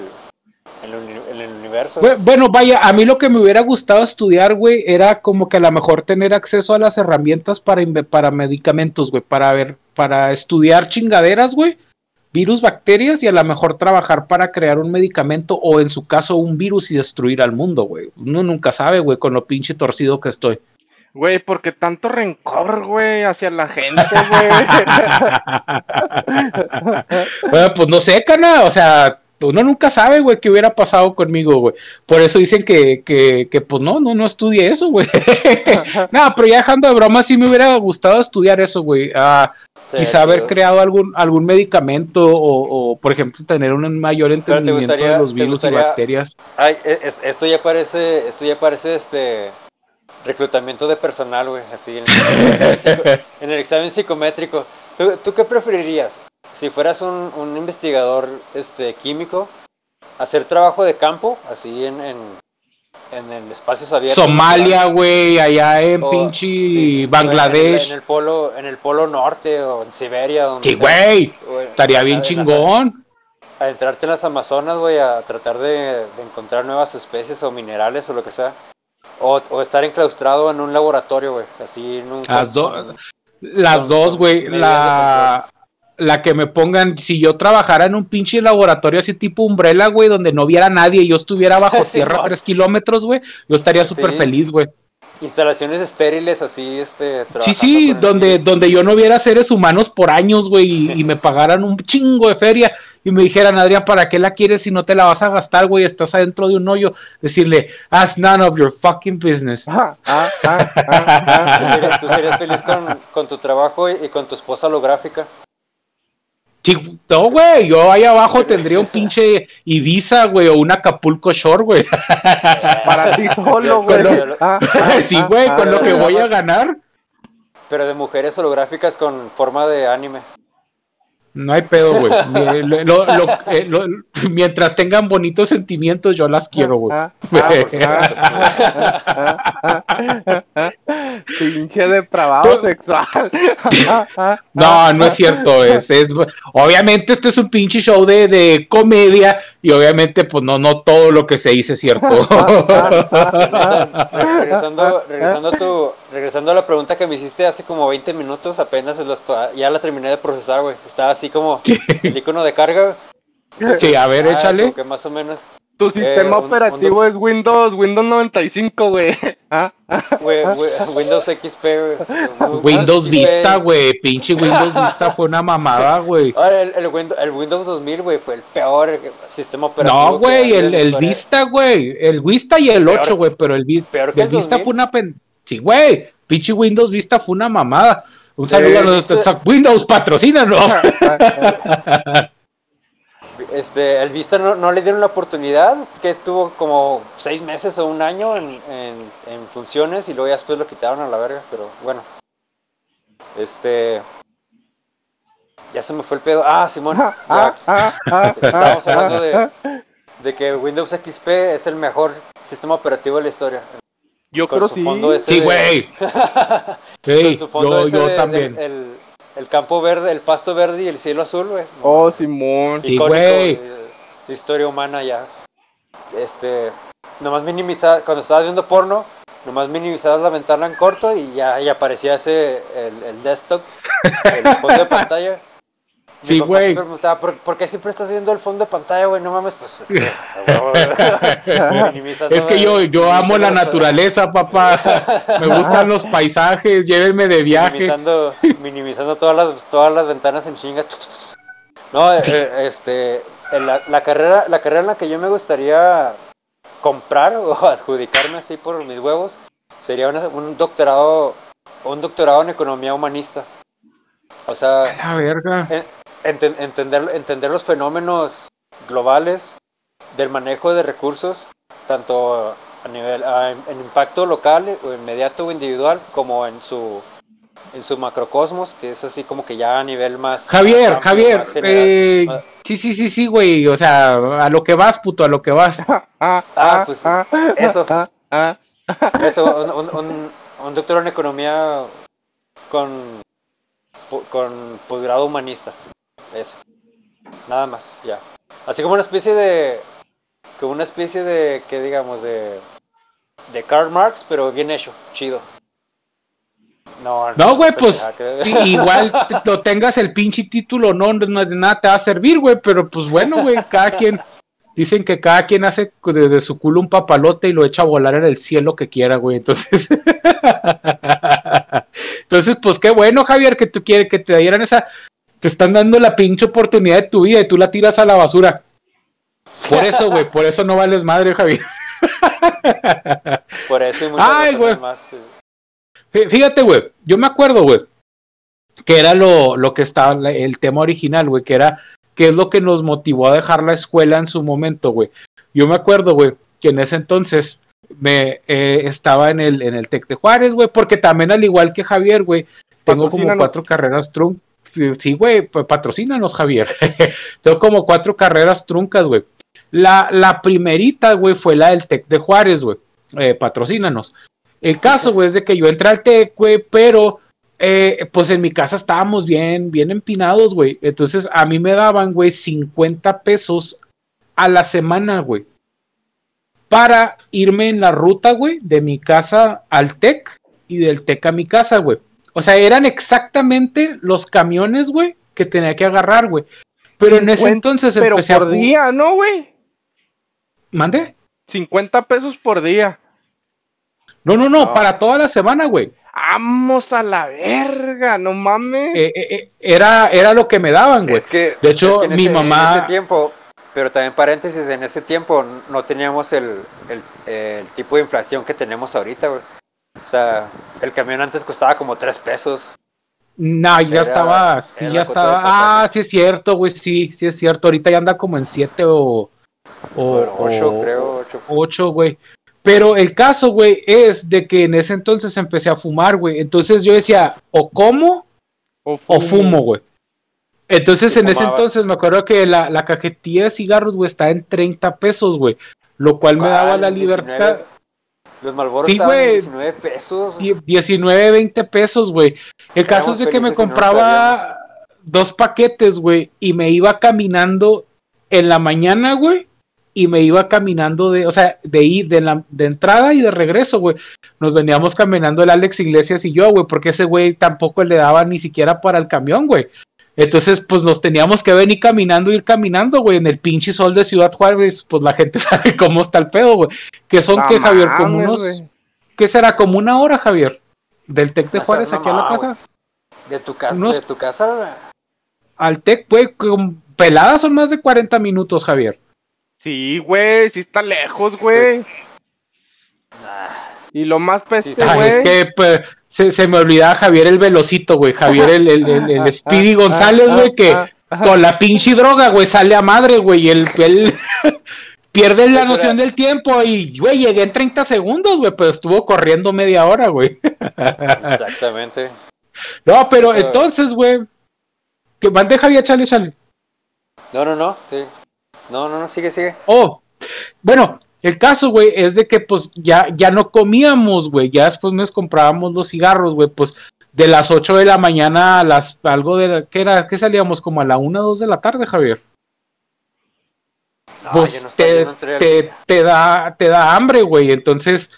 en el, uni- en el universo. Bu- Bueno, vaya, a mí lo que me hubiera gustado estudiar, güey, era como que a lo mejor tener acceso a las herramientas para, para medicamentos, güey, para ver, para estudiar chingaderas, güey, virus, bacterias y a lo mejor trabajar para crear un medicamento o en su caso un virus y destruir al mundo, güey. Uno nunca sabe, güey, con lo pinche torcido que estoy. Güey, porque tanto rencor, güey, hacia la gente, güey. *laughs* Bueno, pues no sé, cana, o sea, uno nunca sabe, güey, qué hubiera pasado conmigo, güey. Por eso dicen que, que, que pues no, no, no estudie eso, güey. *laughs* no, pero ya dejando de broma, sí me hubiera gustado estudiar eso, güey. Ah, Sí, quizá haber creado algún, algún medicamento o, o, por ejemplo, tener un mayor entendimiento gustaría- de los virus gustaría- y bacterias. Ay, e- es- esto ya parece, esto ya parece este reclutamiento de personal, güey, así en, el psico- *laughs* en el examen psicométrico. ¿Tú, tú qué preferirías? Si fueras un, un investigador este químico, hacer trabajo de campo, así en, en, en el espacios abiertos. Somalia, güey, allá en o- pinche sí, Bangladesh. En el, en el polo, en el polo norte o en Siberia, donde Sí, güey, estaría bien las- chingón. a entrarte en las Amazonas, güey, a tratar de, de encontrar nuevas especies o minerales o lo que sea. O, o estar enclaustrado en un laboratorio, güey, así un... Las dos, las dos, güey. La, la que me pongan, si yo trabajara en un pinche laboratorio así tipo Umbrella, güey, donde no viera nadie y yo estuviera bajo *laughs* Sí, tierra no. tres kilómetros, güey, yo estaría súper Sí. feliz, güey. instalaciones estériles así, este... Sí, sí, donde, donde yo no viera seres humanos por años, güey, y, y, me *laughs* pagaran un chingo de feria y me dijeran, Adrián, ¿para qué la quieres si no te la vas a gastar, güey? Estás adentro de un hoyo. Decirle, as none of your fucking business. Ah, ah, ah, ¿Tú, serías, ¿Tú, serías, feliz con, con tu trabajo y, y con tu esposa holográfica? Sí, no, güey, yo ahí abajo tendría un pinche Ibiza, güey, o un Acapulco Shore, güey. Para ti solo, güey. Ah, ah, *laughs* sí, güey, ah, con lo que voy a ganar. Pero de mujeres holográficas con forma de anime. No hay pedo, güey. *laughs* Lo, lo, eh, lo, *laughs* mientras tengan bonitos sentimientos, yo las quiero, güey. Pinche depravado sexual. *laughs* no, no es cierto. Es, es, obviamente, este es un pinche show de, de comedia y obviamente, pues no, no todo lo que se dice es cierto. regresando, regresando, a tu, regresando a la pregunta que me hiciste hace como 20 minutos, apenas ya la terminé de procesar, güey. Estaba así como *laughs* el icono de carga. Sí, a ver, ah, échale. Que más o menos. Tu sistema eh, operativo es Windows, Windows 95, güey. *laughs* ¿Ah? Windows XP, güey. Windows *laughs* Vista, güey. Pinche Windows Vista fue una mamada, güey. El, el, el, Windows 2000, güey, fue el peor sistema operativo. No, güey, el, el Vista, güey. El Vista y el 8, güey, pero el, peor el, el Vista fue una pen... Sí, güey. Pinche Windows Vista fue una mamada. Un saludo a los de Windows, patrocínanos. *laughs* Este, el Vista no, le dieron la oportunidad, que estuvo como seis meses o un año en, en, funciones y luego ya después lo quitaron a la verga, pero bueno. Este. Ya se me fue el pedo. Ah, Simón. Ah, ah, ah, *laughs* Estábamos hablando de, de que Windows XP es el mejor sistema operativo de la historia. Yo creo sí. Sí, güey. *laughs* sí, yo, yo también. el, el, campo verde, el pasto verde y el cielo azul, güey. Oh, Simón. Sí, güey. Historia humana ya. Este, nomás minimizar, cuando estabas viendo porno, nomás minimizabas la ventana en corto y ya, ya aparecía ese, el, el desktop, el fondo de pantalla. *laughs* Sí, güey. ¿por, ¿por, qué siempre estás viendo el fondo de pantalla, güey? No mames, pues es que... *laughs* *laughs* es que yo, yo amo la naturaleza, papá. Me gustan los paisajes, llévenme de viaje. Minimizando, minimizando todas, las, todas las ventanas en chinga. No, eh, eh, este... La, la, carrera, la carrera en la que yo me gustaría comprar o *laughs* adjudicarme así por mis huevos sería un doctorado un doctorado en economía humanista. O sea, la verga entender, entender los fenómenos globales del manejo de recursos, tanto a nivel en impacto local o inmediato o individual, como en su en su macrocosmos, que es así como que ya a nivel más. Javier, Javier, eh, sí, sí, sí, sí, güey, o sea, a lo que vas, puto, a lo que vas. ah, ah pues eso. Eso, un, un, un doctor en economía con, con posgrado humanista. Eso. Nada más, ya. Así como una especie de. Como una especie de. que digamos? De. De Karl Marx, pero bien hecho, chido. No, no, güey, pues igual *laughs* lo tengas el pinche título, no, no de nada te va a servir, güey, pero pues bueno, güey, cada quien, dicen que cada quien hace de, su culo un papalote y lo echa a volar en el cielo que quiera, güey, entonces, *laughs* entonces, pues qué bueno, Javier, que tú quieres que te dieran esa, te están dando la pinche oportunidad de tu vida y tú la tiras a la basura. Por eso, güey, por eso no vales madre, Javier. Por eso y muchas Ay, güey. más. Fíjate, güey, yo me acuerdo, güey, que era lo, lo que estaba, el tema original, güey, que era qué es lo que nos motivó a dejar la escuela en su momento, güey. Yo me acuerdo, güey, que en ese entonces me eh, estaba en el, en el Tec de Juárez, güey, porque también al igual que Javier, güey, tengo como cuatro carreras trunk sí, güey, patrocínanos, Javier. *laughs* Tengo como cuatro carreras truncas, güey. La, la primerita, güey, fue la del TEC de Juárez, güey. Eh, patrocínanos. El caso, güey, es de que yo entré al TEC, güey, pero eh, pues en mi casa estábamos bien, bien empinados, güey. Entonces a mí me daban, güey, 50 pesos a la semana, güey. Para irme en la ruta, güey, de mi casa al TEC y del TEC a mi casa, güey. O sea, eran exactamente los camiones, güey, que tenía que agarrar, güey. Pero en ese entonces pero por día, ¿no, güey? ¿Mande? 50 pesos por día. No, no, no, para toda la semana, güey. Vamos a la verga, no mames. Eh, eh, eh, era, era lo que me daban, güey. Es que, de hecho, es que en mi ese- mamá. En ese tiempo, pero también paréntesis, en ese tiempo no teníamos el, el, el tipo de inflación que tenemos ahorita, güey. O sea, el camión antes costaba como 3 pesos. No, ya Era- estaba, sí, ya estaba. Ah, sí es cierto, güey, sí, sí es cierto. Ahorita ya anda como en 7 o. O 8, o- creo, 8. 8, güey. Pero el caso, güey, es de que en ese entonces empecé a fumar, güey. Entonces yo decía, o como o fumo, güey. Entonces ¿Qué en ese entonces me acuerdo que la, la cajetilla de cigarros, güey, estaba en 30 pesos, güey. Lo cual me daba la libertad. Los Sí, estaban güey. 19 pesos. Die- 19, 20 pesos, güey. El caso es de que me no compraba dos paquetes, güey, y me iba caminando en la mañana, güey, y me iba caminando de, o sea, de ir de, la, de entrada y de regreso, güey. Nos veníamos caminando el Alex Iglesias y yo, güey, porque ese güey tampoco le daba ni siquiera para el camión, güey. Entonces, pues nos teníamos que venir caminando, ir caminando, güey, en el pinche sol de Ciudad Juárez, pues la gente *laughs* sabe cómo está el pedo, güey. Que son que, Javier, como unos. ¿qué será? Como una hora, Javier, del Tec de Juárez aquí a la casa. De tu casa, Unos- de tu casa. Al Tec, güey, con peladas son más de 40 minutos, Javier. Sí, güey, sí está lejos, güey. Nah. Y lo más peste, Sí, Ay, güey. es que pues, se, se me olvidaba Javier el velocito, güey. Javier el, el, el- el *laughs* Speedy González, güey, que Ah, ah, ah. con la pinche droga, güey, sale a madre, güey. Y el, el- *laughs* pierde la noción era- del tiempo. Y, güey, llegué en 30 segundos, güey, pero estuvo corriendo media hora, güey. Exactamente. *laughs* No, pero Eso- entonces, güey. Que mande Javier, chale, chale. No, no, no. sí. No, no, no, sigue, sigue. Oh, bueno, el caso, güey, es de que pues ya, ya no comíamos, güey, ya después nos comprábamos los cigarros, güey, pues de las 8 de la mañana a las, algo de, la- ¿qué era? ¿Qué salíamos? Como a la 1, 2 de la tarde, Javier. No, pues no te, te, te da, te da hambre, güey, entonces,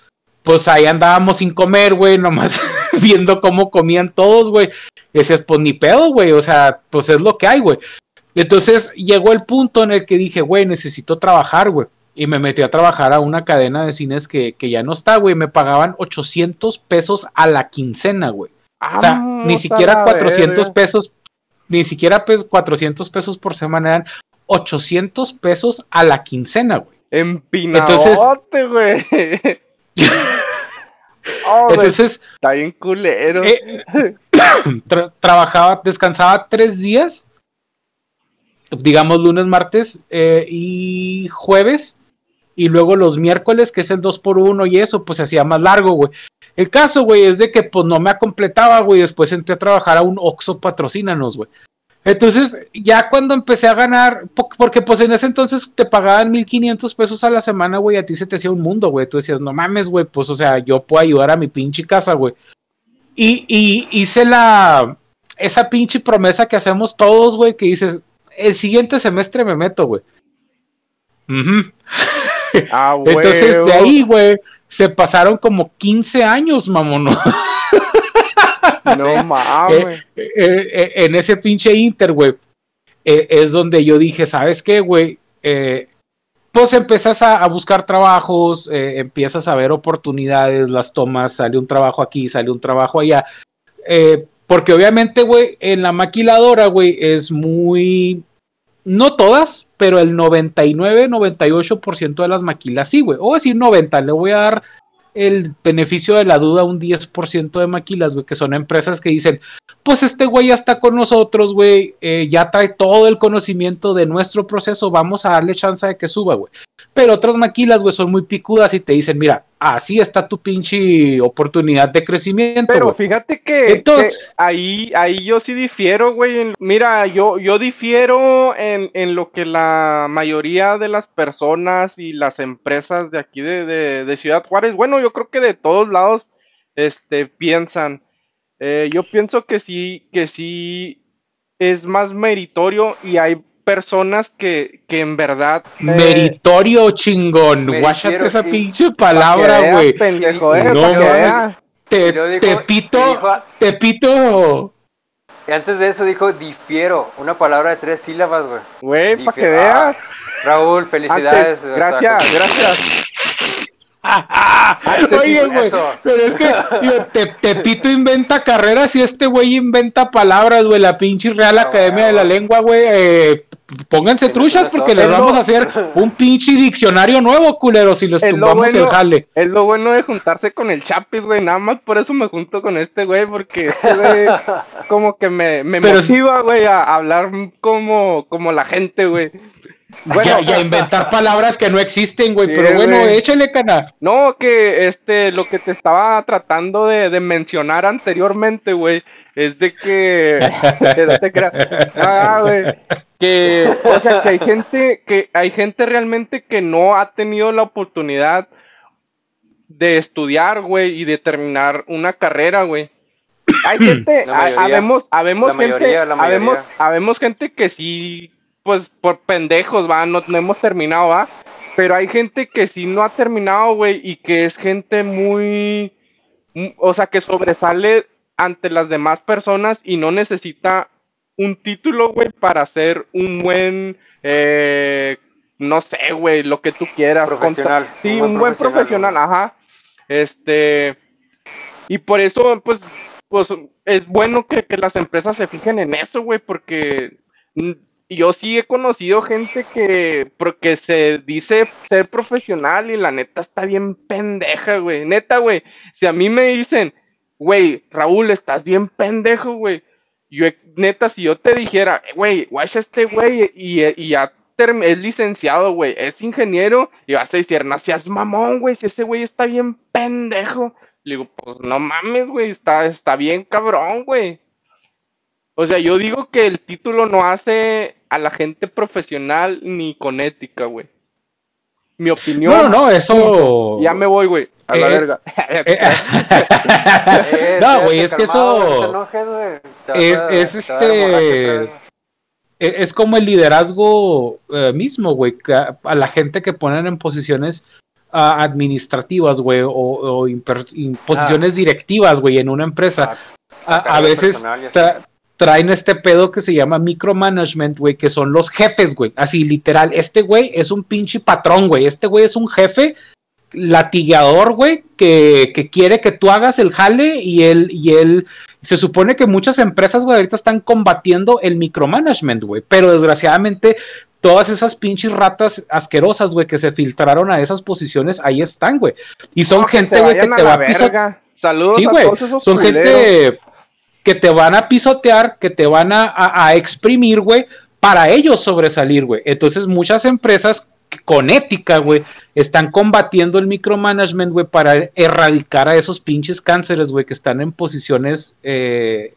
pues ahí andábamos sin comer, güey, *laughs* nomás viendo cómo comían todos, güey. Decías, pues ni pedo, güey, o sea, pues es lo que hay, güey. Entonces llegó el punto en el que dije, güey, necesito trabajar, güey. Y me metí a trabajar a una cadena de cines que, que ya no está, güey. Me pagaban 800 pesos a la quincena, güey. O sea, Vamos ni siquiera la 400 verga. pesos, ni siquiera pues, 400 pesos por semana, eran 800 pesos a la quincena, güey. Empinadote, güey. *laughs* Oh, güey, Entonces, está bien culero. eh, *coughs* tra- trabajaba, descansaba tres días, digamos lunes, martes eh, y jueves, y luego los miércoles, que es el 2 por 1 y eso, pues se hacía más largo, güey. El caso, güey, es de que pues no me completaba, güey, después entré a trabajar a un Oxxo Patrocínanos, güey. Entonces, ya cuando empecé a ganar, po- porque pues en ese entonces te pagaban 1500 pesos a la semana, güey, a ti se te hacía un mundo, güey. Tú decías, no mames, güey, pues o sea, yo puedo ayudar a mi pinche casa, güey. Y, hice la, esa pinche promesa que hacemos todos, güey, que dices, el siguiente semestre me meto, güey. Ujú. Ah, *laughs* Entonces, de ahí, güey, se pasaron como 15 años, mamón. *laughs* No mames. eh, eh, en ese pinche Inter, güey, eh, es donde yo dije, ¿sabes qué, güey? Eh, pues empiezas a, a buscar trabajos, eh, empiezas a ver oportunidades, las tomas, sale un trabajo aquí, sale un trabajo allá. Eh, porque obviamente, güey, en la maquiladora, güey, es muy... No todas, pero el 99, 98% de las maquilas sí, güey. O decir 90, le voy a dar el beneficio de la duda a un 10% de maquilas, güey, que son empresas que dicen, pues este güey ya está con nosotros, güey, eh, ya trae todo el conocimiento de nuestro proceso, vamos a darle chance de que suba, güey. Pero otras maquilas, güey, son muy picudas y te dicen, mira, así está tu pinche oportunidad de crecimiento, Pero fíjate que, Entonces- que ahí, ahí yo sí difiero, güey. Mira, yo, yo difiero en, en lo que la mayoría de las personas y las empresas de aquí de, de- de Ciudad Juárez, bueno, yo creo que de todos lados, este, piensan. Eh, yo pienso que sí, que sí es más meritorio y hay personas que, que en verdad... eh, Meritorio chingón, guáchate esa pinche palabra, güey. pendejo, eh, No. Te, te pito, dijo- te pito. y antes de eso dijo difiero, una palabra de tres sílabas, güey. Güey, para que veas. Ah, Raúl, felicidades. Antes, gracias, gracias. *laughs* Oye, güey, pero es que te, Tepito inventa carreras y este güey inventa palabras, güey. La pinche Real Academia de la Lengua, güey. Eh, pónganse truchas porque les vamos a hacer *laughs* un pinche diccionario nuevo, culero, si les tumbamos el jale. Es lo bueno de juntarse con el Chapis, güey. Nada más por eso me junto con este güey, porque este güey *laughs* como que me, me motiva, güey, a hablar como, como la gente, güey. Bueno, y, a, inventar palabras que no existen, güey. pero bueno, échale cana. No, que este, lo que te estaba tratando de, mencionar anteriormente, güey, es de que. *laughs* ah, güey. Que, o sea, que hay gente, que hay gente realmente que no ha tenido la oportunidad de estudiar, güey, y de terminar una carrera, güey. Hay *clears throat* gente, habemos, habemos gente, habemos, habemos gente que sí pues por pendejos, va, no, hemos terminado, va. Pero hay gente que sí no ha terminado, güey, y que es gente muy, o sea, que sobresale ante las demás personas y no necesita un título, güey, para ser un buen, eh, no sé, güey, lo que tú quieras. Profesional. sí, un buen, profesional, ajá. Este, y por eso, pues, pues es bueno que, que las empresas se fijen en eso, güey, porque yo sí he conocido gente que, porque se dice ser profesional y la neta está bien pendeja, güey. Neta, güey. Si a mí me dicen, güey, Raúl, estás bien pendejo, güey. Yo, neta, si yo te dijera, güey, guacha este güey y, ya es licenciado, güey, es ingeniero, y vas a decir, no seas mamón, güey, si ese güey está bien pendejo. Le digo, pues no mames, güey, está, está bien cabrón, güey. O sea, yo digo que el título no hace a la gente profesional ni con ética, güey. Mi opinión. No, no, eso. Ya me voy, güey. A la eh, verga. Eh, *laughs* *laughs* no, güey, es que eso. Es, es este. Es como el liderazgo eh, mismo, güey. A la gente que ponen en posiciones ah, administrativas, güey, o, posiciones ah. directivas, güey, en una empresa. Ah, a, veces traen este pedo que se llama micromanagement, güey, que son los jefes, güey. Así, literal. Este güey es un pinche patrón, güey. Este güey es un jefe latigueador, güey, que, que, quiere que tú hagas el jale y él, y él, se supone que muchas empresas, güey, ahorita están combatiendo el micromanagement, güey, pero desgraciadamente todas esas pinches ratas asquerosas, güey, que se filtraron a esas posiciones, ahí están, güey. Y son gente, güey, que, te va a pisar. Saludos sí, güey. Son gente que te van a pisotear, que te van a, exprimir, güey, para ellos sobresalir, güey. Entonces muchas empresas con ética, güey, están combatiendo el micromanagement, güey, para erradicar a esos pinches cánceres, güey, que están en posiciones, eh,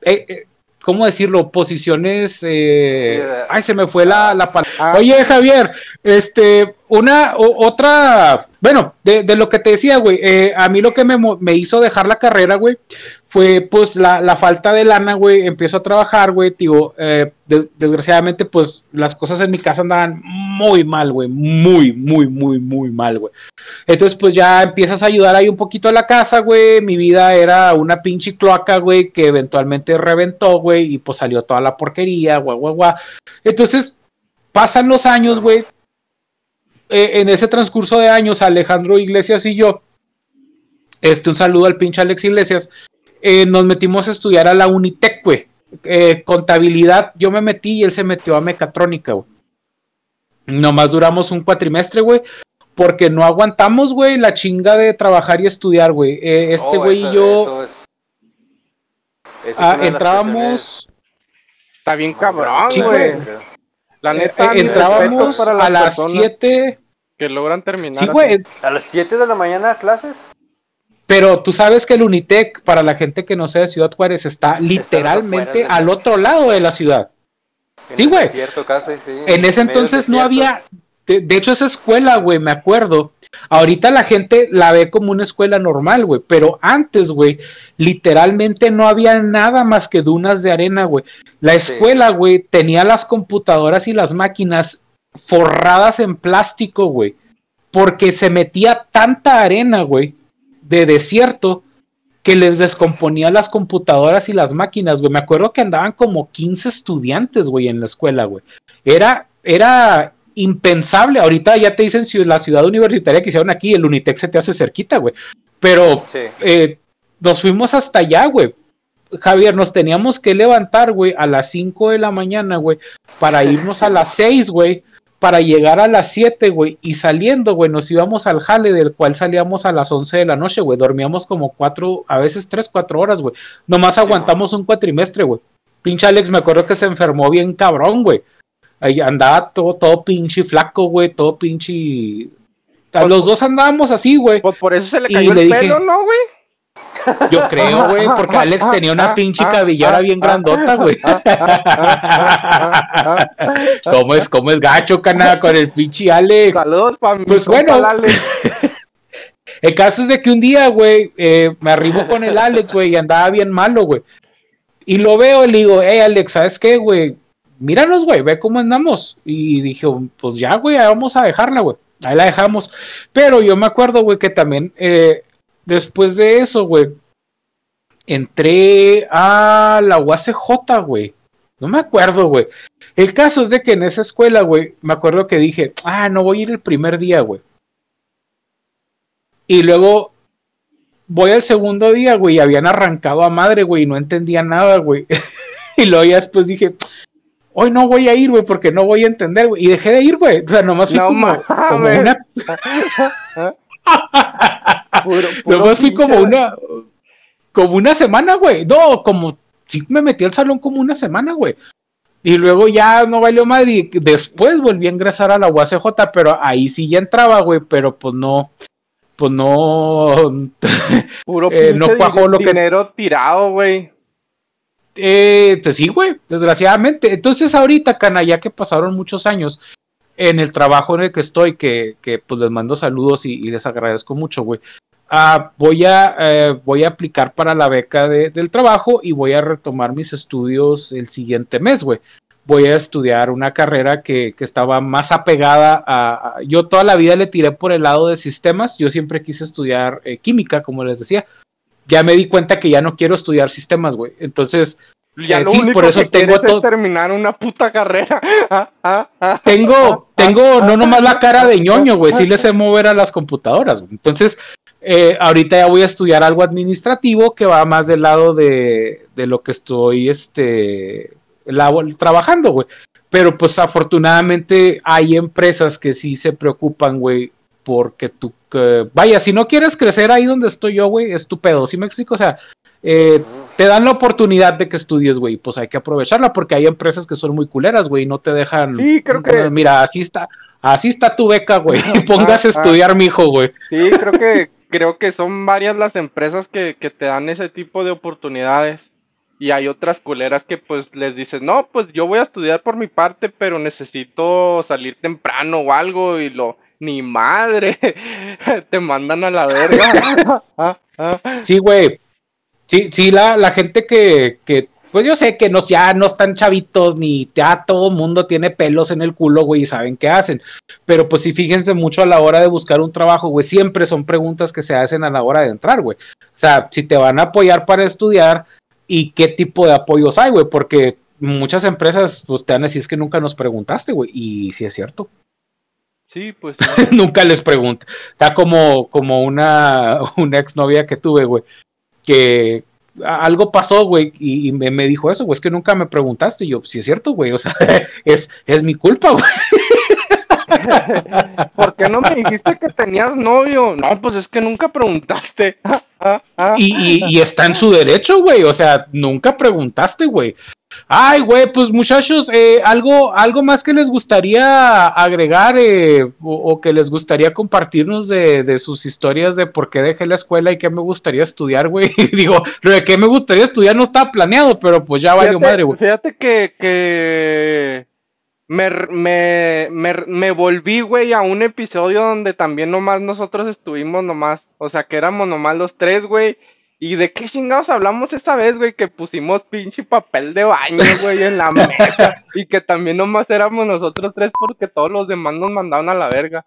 eh, eh ¿cómo decirlo? Posiciones, ay, se me fue la, la palabra. Ah. Oye, Javier, este, una, otra, bueno, de, lo que te decía, güey, eh, a mí lo que me, me, hizo dejar la carrera, güey, fue pues la, la, falta de lana, güey, empiezo a trabajar, güey, tío, eh, desgraciadamente pues las cosas en mi casa andaban muy mal, güey, muy, muy, muy, muy mal, güey. Entonces pues ya empiezas a ayudar ahí un poquito a la casa, güey, mi vida era una pinche cloaca, güey, que eventualmente reventó, güey, y pues salió toda la porquería, guau, guau, guau. Entonces pasan los años, güey, eh, en ese transcurso de años, Alejandro Iglesias y yo, este, un saludo al pinche Alex Iglesias, eh, nos metimos a estudiar a la Unitec, güey. Eh, contabilidad, yo me metí y él se metió a mecatrónica, güey. Nomás duramos un cuatrimestre, güey, porque no aguantamos, güey, la chinga de trabajar y estudiar, güey. este güey y yo ah, entrábamos. Está bien cabrón, güey. La eh, neta, eh, entrábamos a las 7 que logran terminar. Sí, güey. A las 7 de la mañana clases. Pero tú sabes que el Unitec, para la gente que no sea de Ciudad Juárez, está literalmente al otro lado de la ciudad. sí, güey. En ese entonces no había, de, hecho, esa escuela, güey, me acuerdo. Ahorita la gente la ve como una escuela normal, güey. Pero antes, güey, literalmente no había nada más que dunas de arena, güey. La escuela, güey, tenía las computadoras y las máquinas forradas en plástico, güey. Porque se metía tanta arena, güey, de desierto, que les descomponía las computadoras y las máquinas, güey. Me acuerdo que andaban como 15 estudiantes, güey, en la escuela, güey. Era, era impensable. Ahorita ya te dicen si la ciudad universitaria que hicieron aquí, el Unitec se te hace cerquita, güey. Pero eh, nos fuimos hasta allá, güey. Javier, nos teníamos que levantar, güey, a las 5 de la mañana, güey, para irnos a las 6, güey, para llegar a las 7, güey, y saliendo, güey, nos íbamos al jale, del cual salíamos a las 11 de la noche, güey, dormíamos como 4, a veces 3, 4 horas, güey. Nomás aguantamos un cuatrimestre, güey. Pinche Alex, me acuerdo que se enfermó bien cabrón, güey. Ahí andaba todo, todo pinche flaco, güey, todo pinche... Pues los dos andábamos así, güey. Pues por eso se le cayó el pelo, ¿no, güey? Yo creo, güey, *laughs* porque Alex tenía una pinche cabellera bien grandota, güey. ¿Cómo es, cómo es gacho, cana, con el pinche Alex? Saludos, para Pues bueno, *laughs* el caso es de que un día, güey, eh, me arribo con el Alex, güey, y andaba bien malo, güey. Y lo veo y le digo, hey, Alex, ¿sabes qué, güey? Míranos, güey, ve cómo andamos. Y dije, pues ya, güey, vamos a dejarla, güey. Ahí la dejamos. Pero yo me acuerdo, güey, que también eh, Después de eso, güey, entré a la UACJ, güey. No me acuerdo, güey. El caso es de que en esa escuela, güey, me acuerdo que dije, ah, no voy a ir el primer día, güey. Y luego voy al segundo día, güey, y habían arrancado a madre, güey, y no entendía nada, güey. *laughs* y luego ya después dije, hoy no voy a ir, güey, porque no voy a entender, güey. Y dejé de ir, güey. O sea, nomás fui como, como una... *laughs* Puro, fui como una, como una semana, güey. No, como sí me metí al salón como una semana, güey. Y luego ya no valió madre y después volví a ingresar a la UACJ, pero ahí sí ya entraba, güey, pero pues no, pues no, Puro *laughs* eh, no cuajó lo dinero tirado, güey. Eh, pues sí, güey, desgraciadamente. Entonces ahorita, Cana, ya que pasaron muchos años, en el trabajo en el que estoy, que, pues les mando saludos y, les agradezco mucho, güey. Ah, voy, a, eh, voy a aplicar para la beca del trabajo y voy a retomar mis estudios el siguiente mes, güey. Voy a estudiar una carrera que, que estaba más apegada a, Yo toda la vida le tiré por el lado de sistemas, yo siempre quise estudiar eh, química, como les decía. Ya me di cuenta que ya no quiero estudiar sistemas, güey. Entonces, ya eh, lo único por eso que tengo es terminar una puta carrera. Ah, ah, ah, tengo, tengo no nomás la cara de ñoño, güey, sí le sé mover a las computadoras. Entonces, eh, ahorita ya voy a estudiar algo administrativo que va más del lado de, de lo que estoy este, trabajando, güey. Pero pues afortunadamente hay empresas que sí se preocupan, güey, porque tú, vaya, si no quieres crecer ahí donde estoy yo, güey, es tu pedo, ¿sí me explico? O sea, eh, te dan la oportunidad de que estudies, güey, pues hay que aprovecharla porque hay empresas que son muy culeras, güey, y no te dejan. Sí, creo que. Mira, así está, así está tu beca, güey, *laughs* y pongas a estudiar, mijo, güey. Sí, creo que, creo que son varias las empresas que, que te dan ese tipo de oportunidades. Y hay otras culeras que pues les dices, no, pues yo voy a estudiar por mi parte, pero necesito salir temprano o algo y lo, ni madre, *laughs* te mandan a la verga. *laughs* sí, güey, Sí, sí, la, la gente que, que, pues yo sé que no, ya no están chavitos, ni ya todo mundo tiene pelos en el culo, güey, y saben qué hacen. Pero pues sí, fíjense mucho a la hora de buscar un trabajo, güey, siempre son preguntas que se hacen a la hora de entrar, güey. O sea, si te van a apoyar para estudiar y qué tipo de apoyos hay, güey, porque muchas empresas, pues te van a decir es que nunca nos preguntaste, güey, y sí es cierto. Sí, pues. *laughs* nunca les pregunto. Está como, como una, *laughs* una exnovia que tuve, güey que algo pasó, güey, y, me, dijo eso, güey, es que nunca me preguntaste. Y yo, si es cierto, güey, o sea, *laughs* es, es mi culpa, güey. ¿Por qué no me dijiste que tenías novio? No, pues es que nunca preguntaste. y, y, está en su derecho, güey, o sea, nunca preguntaste, güey. Ay, güey, pues muchachos, eh, algo, algo más que les gustaría agregar eh, o, que les gustaría compartirnos de, sus historias de por qué dejé la escuela y qué me gustaría estudiar, güey. *laughs* Digo, lo de qué me gustaría estudiar no estaba planeado, pero pues ya valió madre, güey. Fíjate que, que me, me, me, me volví, güey, a un episodio donde también nomás nosotros estuvimos nomás, o sea, que éramos nomás los tres, güey ¿Y de qué chingados hablamos esa vez, güey? Que pusimos pinche papel de baño, güey, en la *laughs* mesa. y que también nomás éramos nosotros tres porque todos los demás nos mandaron a la verga.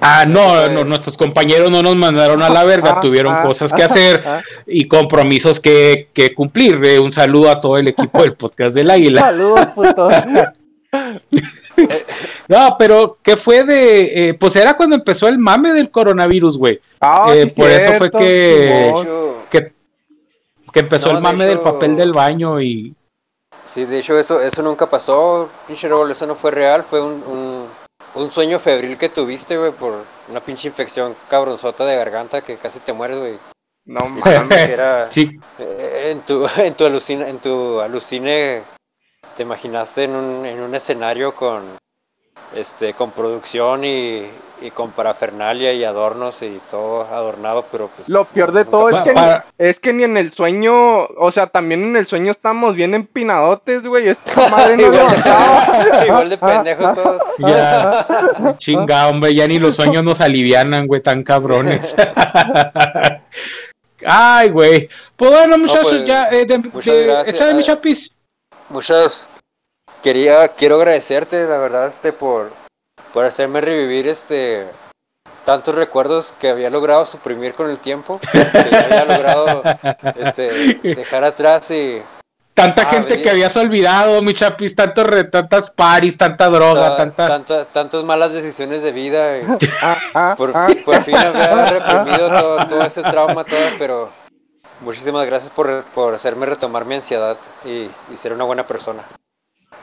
Ah, no, no, nuestros compañeros no nos mandaron a la verga, tuvieron cosas que hacer y compromisos que, que cumplir. Eh, un saludo a todo el equipo del podcast del Águila. *laughs* Saludos, puto. *laughs* *laughs* No, pero ¿qué fue de...? eh, pues era cuando empezó el mame del coronavirus, güey. Ah, Eh, sí, por eso fue que- Que, que empezó No, el de mame del papel del baño y... sí, de hecho eso, eso nunca pasó, pinche eso no fue real, fue un, un, un sueño febril que tuviste, güey, por una pinche infección cabronzota de garganta que casi te mueres, güey. No mames. *laughs* era, Sí, eh, en tu, en tu alucine, en tu alucine te imaginaste en un, en un escenario con este con producción y, y con parafernalia y adornos y todo adornado, pero pues Lo peor de todo es que, ni, es que ni en el sueño, o sea, también en el sueño estamos bien empinadotes, güey. Esta *laughs* madre no igual, levantaba. de, *laughs* igual de pendejos todos. ya... *laughs* Chinga, hombre, ya ni los sueños nos alivianan, güey, tan cabrones. Ay, güey. Pues bueno, muchachos, pues, ya... Eh, de, muchas de- gracias. échale mi Ah, chapis. Muchas quería quiero agradecerte la verdad este por por hacerme revivir este tantos recuerdos que había logrado suprimir con el tiempo, que ya había *laughs* logrado este dejar atrás y Tanta Ah, gente venía- que habías olvidado, mi chapis, tanto re- tantas paris, tanta droga, ta- tanta... tanta- tantas malas decisiones de vida. y Ah, ah, por, fin, por fin había reprimido todo, todo ese trauma, todo, pero muchísimas gracias por, por hacerme retomar mi ansiedad y, y ser una buena persona.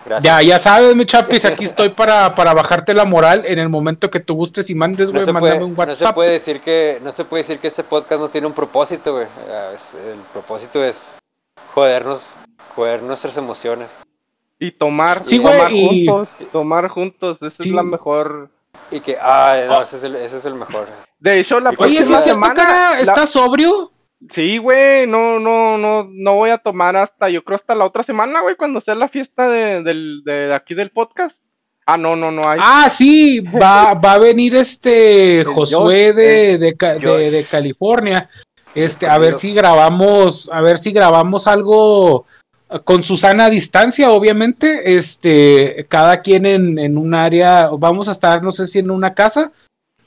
Gracias. Ya, ya sabes, mi chapis, aquí estoy para, para bajarte la moral en el momento que tú gustes y mandes, no güey, se, mándame puede, un no se WhatsApp. puede decir que no se puede decir que este podcast no tiene un propósito, güey. Ah, El propósito es jodernos, joder nuestras emociones. Y tomar, Sí, tomar güey, y- juntos, tomar juntos, esa Sí. es la mejor. Y que, ah, no, ese es el, ese es el mejor. De hecho, la Oye, Oye, ¿sí próxima cierto, semana. cara? la- ¿Estás sobrio? Sí, güey, no, no, no, no voy a tomar hasta, yo creo hasta la otra semana, güey, cuando sea la fiesta de, de, de aquí del podcast. Ah, no, no, no hay. Ah, sí, va, va a venir este *laughs* Josué de, de, Ca- de- de California. Este, a ver si grabamos, a ver si grabamos algo eh, con Susana a distancia, obviamente. Este, cada quien en, en un área, vamos a estar, no sé si en una casa.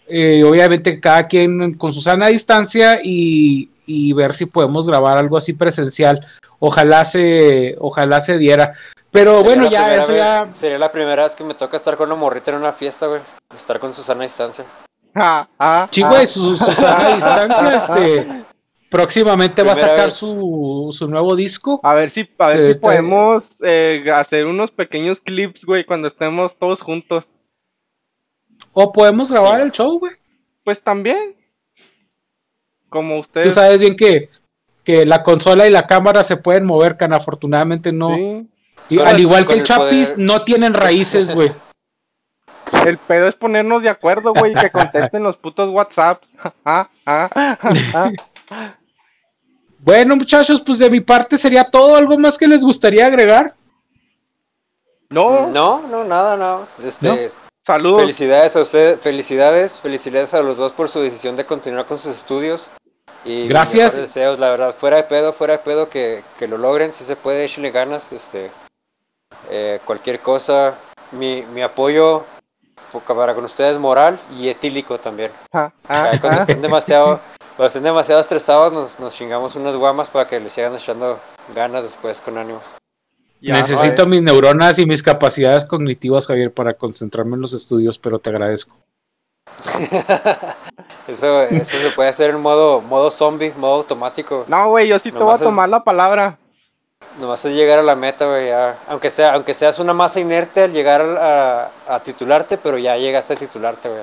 eh, obviamente cada quien con Susana a distancia y, y ver si podemos grabar algo así presencial. Ojalá se, ojalá se diera. Pero Sería bueno, ya eso vez- ya. Sería la primera vez que me toca estar con una morrita en una fiesta, güey. Estar con Susana a distancia. Ah, ah, Sí, ah. güey, su, Susana a *laughs* distancia, este, próximamente va a sacar su, su nuevo disco. A ver si, a ver Eh, si te- podemos eh, hacer unos pequeños clips, güey, cuando estemos todos juntos. O podemos grabar Sí. el show, güey. Pues también. Como Tú ustedes. sabes bien que, que la consola y la cámara se pueden mover, can afortunadamente no. Sí. Y al el- igual que el el Chapis, poder. no tienen raíces, güey. *laughs* El pedo es ponernos de acuerdo, güey, y que contesten los putos WhatsApps. *laughs* Ah, ah, ah, ah. bueno, muchachos, pues de mi parte sería todo. ¿Algo más que les gustaría agregar? No, No, no, nada, no. Este, ¿No? saludos. Felicidades a ustedes, felicidades, felicidades a los dos por su decisión de continuar con sus estudios. Y Gracias. deseos, la verdad, fuera de pedo, fuera de pedo, que, que lo logren, si se puede, échenle ganas, este, eh, cualquier cosa, mi, mi apoyo po- para con ustedes moral y etílico también. Ah, ah, cuando ah. estén demasiado, cuando estén demasiado estresados, nos, nos chingamos unas guamas para que les sigan echando ganas después con ánimos. Ya, Necesito mis neuronas y mis capacidades cognitivas, Javier, para concentrarme en los estudios, pero te agradezco. *laughs* Eso, eso se puede hacer en modo, modo zombie, modo automático. No, güey, yo sí te voy a es- tomar la palabra. Nomás es llegar a la meta, güey, ya. Aunque, sea, aunque seas una masa inerte al llegar a, a titularte, pero ya llegaste a titularte, güey.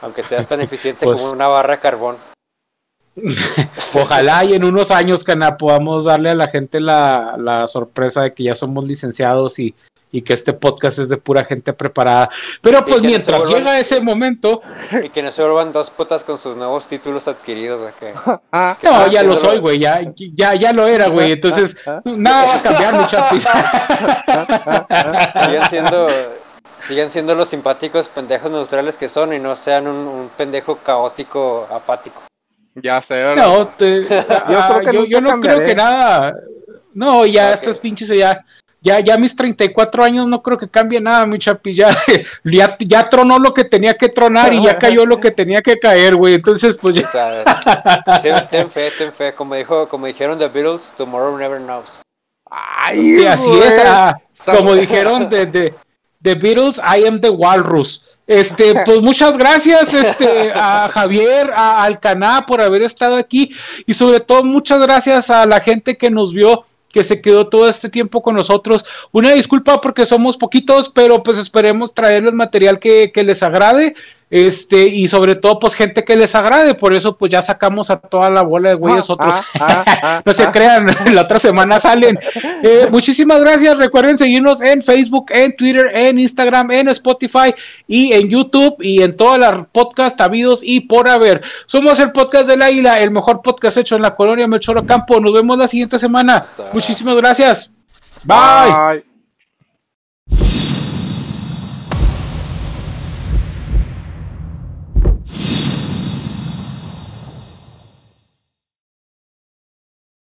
Aunque seas tan *laughs* eficiente Pues- como una barra de carbón. *laughs* Ojalá y en unos años, Cana, podamos darle a la gente la, la sorpresa de que ya somos licenciados y, y que este podcast es de pura gente preparada. Pero pues no mientras vuelvan- llega ese momento, Y que no se vuelvan dos putas con sus nuevos títulos adquiridos. Que... *laughs* Ah, no, ah, ya lo soy, güey, ya, ya, ya lo era, güey. Entonces, nada va a cambiar, mi chapis. *laughs* sigan siendo sigan siendo los simpáticos pendejos neutrales que son y no sean un, un pendejo caótico apático. Ya sé, No, te- ah, creo que yo, no creo que nada. No, ya Ok. estas pinches ya. Ya, ya mis 34 años no creo que cambie nada, mi chapi. Ya, *laughs* ya, ya tronó lo que tenía que tronar y ya cayó lo que tenía que caer, güey. Entonces, pues O ya. sea, ten, ten fe, ten fe. Como dijo, como dijeron The Beatles, tomorrow never knows. Ay, Sí, así güey. es. ah, como dijeron de, de, The Beatles, I am the Walrus. Este, *laughs* pues muchas gracias este, a Javier, a Alcaná por haber estado aquí y sobre todo muchas gracias a la gente que nos vio que se quedó todo este tiempo con nosotros. Una disculpa porque somos poquitos, pero pues esperemos traerles material que, que les agrade este, y sobre todo, pues gente que les agrade, por eso pues ya sacamos a toda la bola de güeyes ah, otros. Ah, ah, *laughs* no se crean, *laughs* la otra semana salen. Eh, muchísimas gracias, recuerden seguirnos en Facebook, en Twitter, en Instagram, en Spotify y en YouTube y en todas las podcasts habidos y por haber. Somos el podcast del Águila, el mejor podcast hecho en la colonia Melchoro Campo. Nos vemos la siguiente semana. Muchísimas gracias. Bye.